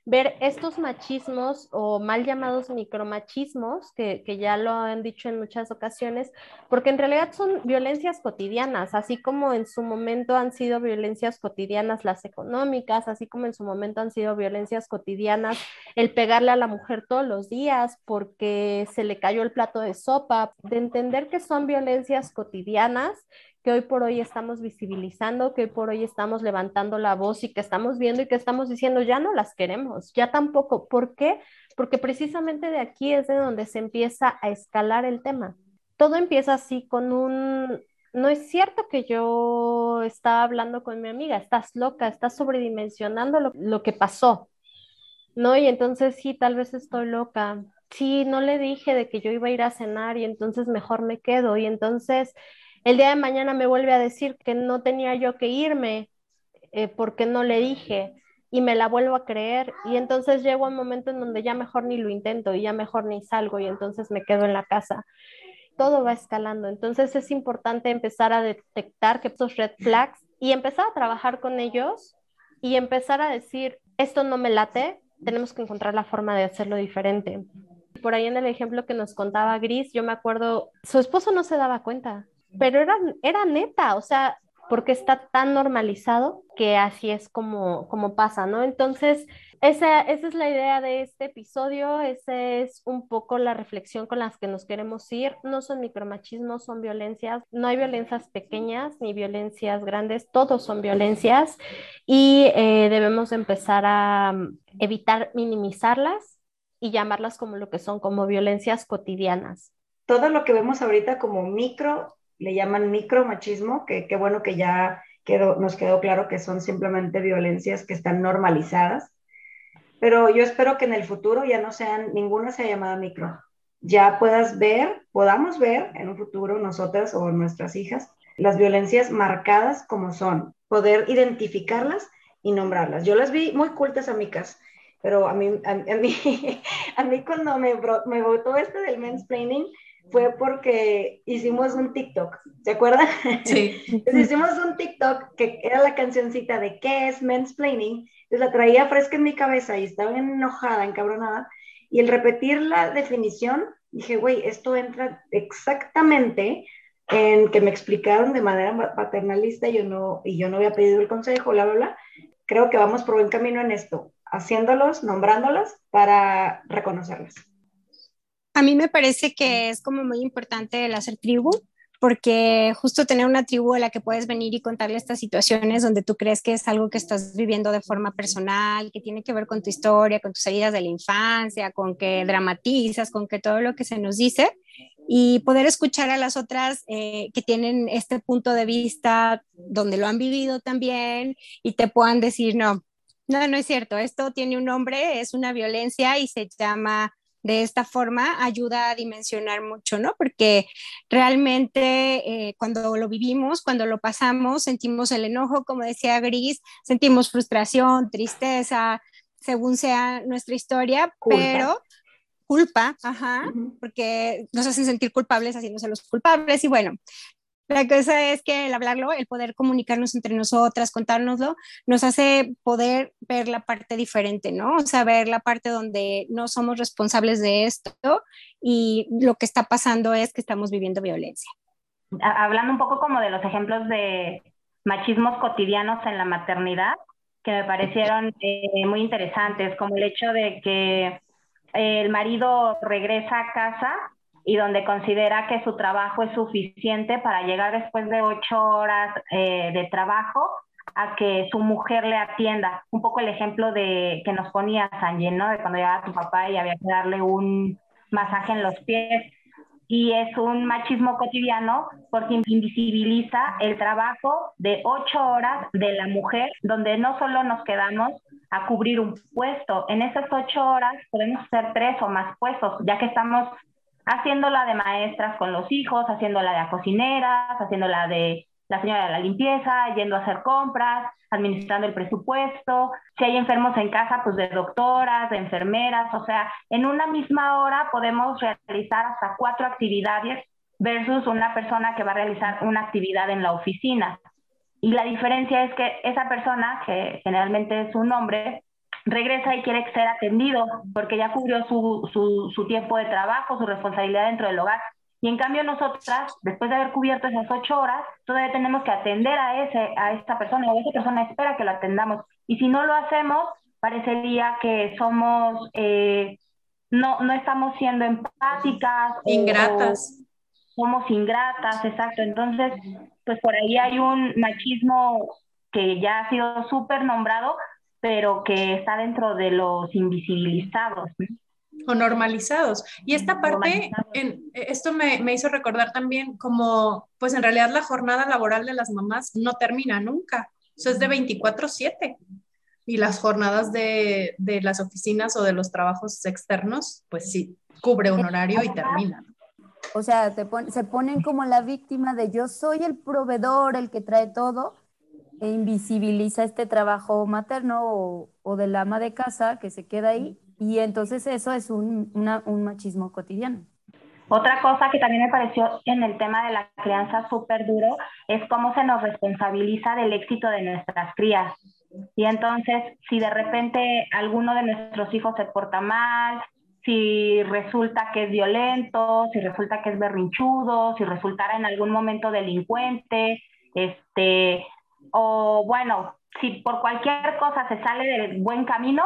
ver estos machismos o mal llamados micromachismos, que, que ya lo han dicho en muchas ocasiones, porque en realidad son violencias cotidianas, así como en su momento han sido violencias cotidianas las económicas, así como en su momento han sido violencias cotidianas el pegarle a la mujer todos los días porque se le cayó el plato de sopa, de entender que son violencias cotidianas que hoy por hoy estamos visibilizando, que hoy por hoy estamos levantando la voz y que estamos viendo y que estamos diciendo, ya no las queremos, ya tampoco. ¿Por qué? Porque precisamente de aquí es de donde se empieza a escalar el tema. Todo empieza así con un, no es cierto que yo estaba hablando con mi amiga, estás loca, estás sobredimensionando lo, lo que pasó, ¿no? Y entonces sí, tal vez estoy loca. Sí, no le dije de que yo iba a ir a cenar y entonces mejor me quedo. Y entonces el día de mañana me vuelve a decir que no tenía yo que irme eh, porque no le dije y me la vuelvo a creer y entonces llego a un momento en donde ya mejor ni lo intento y ya mejor ni salgo y entonces me quedo en la casa. Todo va escalando, entonces es importante empezar a detectar que esos red flags y empezar a trabajar con ellos y empezar a decir, esto no me late, tenemos que encontrar la forma de hacerlo diferente. Por ahí en el ejemplo que nos contaba Gris, yo me acuerdo, su esposo no se daba cuenta, pero era, era neta, o sea, porque está tan normalizado que así es como, como pasa, ¿no? Entonces, esa, esa es la idea de este episodio, esa es un poco la reflexión con las que nos queremos ir. No son micromachismos, son violencias, no hay violencias pequeñas ni violencias grandes, todos son violencias y eh, debemos empezar a mm, evitar minimizarlas y llamarlas como lo que son, como violencias cotidianas. Todo lo que vemos ahorita como micro le llaman micromachismo, que qué bueno que ya quedó, nos quedó claro que son simplemente violencias que están normalizadas. Pero yo espero que en el futuro ya no sean, ninguna sea llamada micro. Ya puedas ver, podamos ver en un futuro nosotras o nuestras hijas las violencias marcadas como son, poder identificarlas y nombrarlas. Yo las vi muy cultas, amigas, pero a mí, a, mí, <laughs> a mí cuando me, me este del mansplaining, fue porque hicimos un TikTok, ¿se acuerdan? Sí. <laughs> hicimos un TikTok que era la cancioncita de ¿qué es mansplaining? Entonces la traía fresca en mi cabeza y estaba enojada, encabronada. Y el repetir la definición, dije, güey, esto entra exactamente en que me explicaron de manera paternalista yo no, y yo no había pedido el consejo, bla, bla, bla. Creo que vamos por buen camino en esto, haciéndolos, nombrándolas para reconocerlas. A mí me parece que es como muy importante el hacer tribu, porque justo tener una tribu a la que puedes venir y contarle estas situaciones donde tú crees que es algo que estás viviendo de forma personal, que tiene que ver con tu historia, con tus heridas de la infancia, con que dramatizas, con que todo lo que se nos dice, y poder escuchar a las otras eh, que tienen este punto de vista donde lo han vivido también y te puedan decir, no, no, no es cierto, esto tiene un nombre, es una violencia y se llama de esta forma ayuda a dimensionar mucho, ¿no? Porque realmente eh, cuando lo vivimos, cuando lo pasamos, sentimos el enojo, como decía Gris, sentimos frustración, tristeza, según sea nuestra historia, pero culpa, ajá, porque nos hacen sentir culpables haciéndose los culpables y bueno, la cosa es que el hablarlo, el poder comunicarnos entre nosotras, contárnoslo, nos hace poder ver la parte diferente, ¿no? O sea, ver la parte donde no somos responsables de esto y lo que está pasando es que estamos viviendo violencia. Hablando un poco como de los ejemplos de machismos cotidianos en la maternidad, que me parecieron eh, muy interesantes, como el hecho de que el marido regresa a casa y donde considera que su trabajo es suficiente para llegar después de ocho horas eh, de trabajo a que su mujer le atienda. Un poco el ejemplo de que nos ponía Sanjay, ¿no? De cuando llegaba tu papá y había que darle un masaje en los pies. Y es un machismo cotidiano porque invisibiliza el trabajo de ocho horas de la mujer, donde no solo nos quedamos a cubrir un puesto, en esas ocho horas podemos hacer tres o más puestos, ya que estamos haciéndola de maestras con los hijos, haciéndola de cocineras, haciéndola de la señora de la limpieza, yendo a hacer compras, administrando el presupuesto, si hay enfermos en casa, pues de doctoras, de enfermeras, o sea, en una misma hora podemos realizar hasta cuatro actividades versus una persona que va a realizar una actividad en la oficina. Y la diferencia es que esa persona, que generalmente es un hombre, regresa y quiere ser atendido porque ya cubrió su, su, su, tiempo de trabajo, su responsabilidad dentro del hogar. Y en cambio nosotras, después de haber cubierto esas ocho horas, todavía tenemos que atender a, ese, a esta persona o esa persona espera que la atendamos. Y si no lo hacemos, parecería que somos, eh, no, no estamos siendo empáticas. Ingratas. somos ingratas, exacto. Entonces, pues por ahí hay un machismo que ya ha sido súper nombrado, pero que está dentro de los invisibilizados. O normalizados. Y esta parte, en, esto me, me, hizo recordar también como, pues en realidad la jornada laboral de las mamás no termina nunca. Eso es de 24/7. Y las jornadas de, de, las oficinas o de los trabajos externos, pues sí, cubre un horario y termina. O sea, te se ponen como la víctima de yo soy el proveedor, el que trae todo, e invisibiliza este trabajo materno o, de la ama de casa que se queda ahí y entonces eso es un, un machismo cotidiano. Otra cosa que también me pareció en el tema de la crianza súper duro es cómo se nos responsabiliza del éxito de nuestras crías. Y entonces, si de repente alguno de nuestros hijos se porta mal, si resulta que es violento, si resulta que es berrinchudo, si resultara en algún momento delincuente, este, o bueno, si por cualquier cosa se sale del buen camino,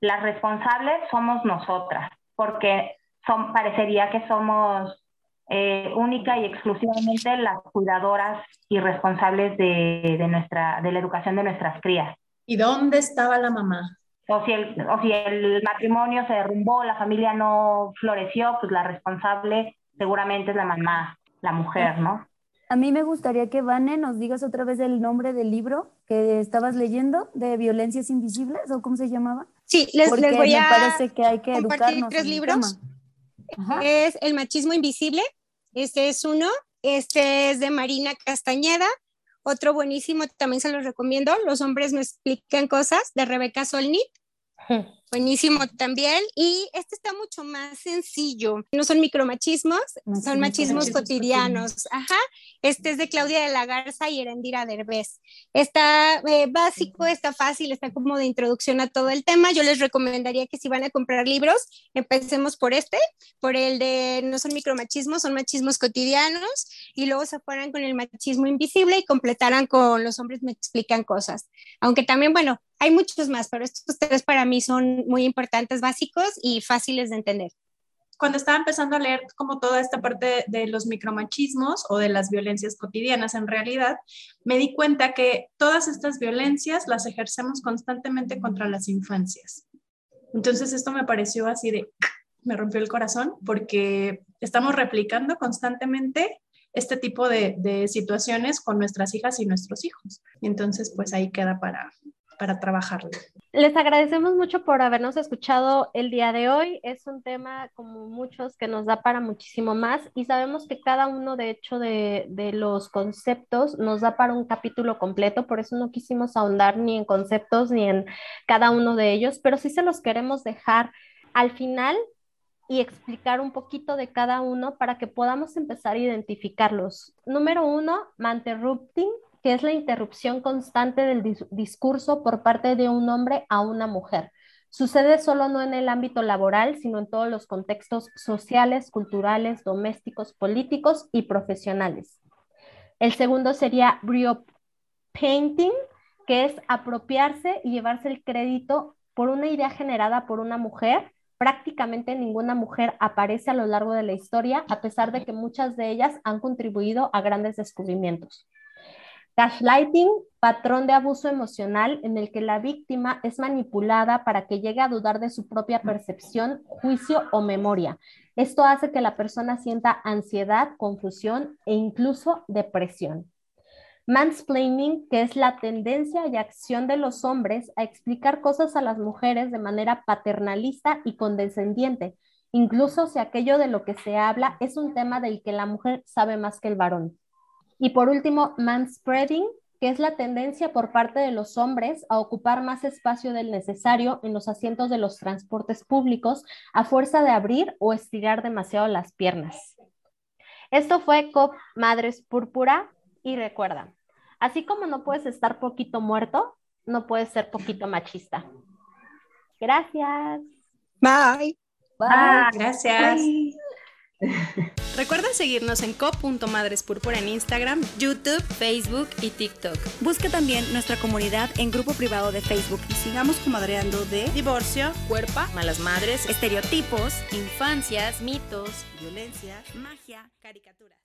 las responsables somos nosotras, porque son, parecería que somos eh, única y exclusivamente las cuidadoras y responsables de, de, nuestra, de la educación de nuestras crías. ¿Y dónde estaba la mamá? O si, el, o si el matrimonio se derrumbó, la familia no floreció, pues la responsable seguramente es la mamá, la mujer, ¿no? A mí me gustaría que, Vane, nos digas otra vez el nombre del libro que estabas leyendo, de Violencias Invisibles, o cómo se llamaba. Sí, les, les voy me a parece que hay que compartir tres libros. Es El Machismo Invisible, este es uno, este es de Marina Castañeda, otro buenísimo, también se los recomiendo, Los hombres me explican cosas, de Rebeca Solnit. <laughs> Buenísimo también. Y este está mucho más sencillo. No son micromachismos, son machismos, cotidianos. Ajá. Este es de Claudia de la Garza y Erendira Derbez. Está eh, básico, está fácil, está como de introducción a todo el tema. Yo les recomendaría que si van a comprar libros, empecemos por este, por el de no son micromachismos, son machismos cotidianos. Y luego se fueran con el machismo invisible y completaran con los hombres me explican cosas. Aunque también, bueno, hay muchos más, pero estos tres para mí son muy importantes, básicos y fáciles de entender. Cuando estaba empezando a leer como toda esta parte de los micromachismos o de las violencias cotidianas en realidad, me di cuenta que todas estas violencias las ejercemos constantemente contra las infancias. Entonces esto me pareció así de, me rompió el corazón porque estamos replicando constantemente este tipo de, de situaciones con nuestras hijas y nuestros hijos. Entonces, pues ahí queda para, para trabajarlo. Les agradecemos mucho por habernos escuchado el día de hoy. Es un tema, como muchos, que nos da para muchísimo más y sabemos que cada uno, de hecho, de, de los conceptos nos da para un capítulo completo, por eso no quisimos ahondar ni en conceptos ni en cada uno de ellos, pero sí se los queremos dejar al final y explicar un poquito de cada uno para que podamos empezar a identificarlos. Número uno, manterrupting, que es la interrupción constante del discurso por parte de un hombre a una mujer. Sucede solo no en el ámbito laboral, sino en todos los contextos sociales, culturales, domésticos, políticos y profesionales. El segundo sería brio painting, que es apropiarse y llevarse el crédito por una idea generada por una mujer prácticamente ninguna mujer aparece a lo largo de la historia, a pesar de que muchas de ellas han contribuido a grandes descubrimientos. Gaslighting, patrón de abuso emocional en el que la víctima es manipulada para que llegue a dudar de su propia percepción, juicio o memoria. Esto hace que la persona sienta ansiedad, confusión e incluso depresión. Mansplaining, que es la tendencia y acción de los hombres a explicar cosas a las mujeres de manera paternalista y condescendiente, incluso si aquello de lo que se habla es un tema del que la mujer sabe más que el varón. Y por último, manspreading, que es la tendencia por parte de los hombres a ocupar más espacio del necesario en los asientos de los transportes públicos a fuerza de abrir o estirar demasiado las piernas. Esto fue COP Madres Púrpura y recuerda, así como no puedes estar poquito muerto, no puedes ser poquito machista. Gracias. Bye. Bye. Gracias. <laughs> Recuerda seguirnos en co.madrespúrpura en Instagram, YouTube, Facebook y TikTok. Busca también nuestra comunidad en grupo privado de Facebook y sigamos comadreando de divorcio, cuerpa, malas madres, estereotipos, infancias, mitos, violencia, magia, caricaturas.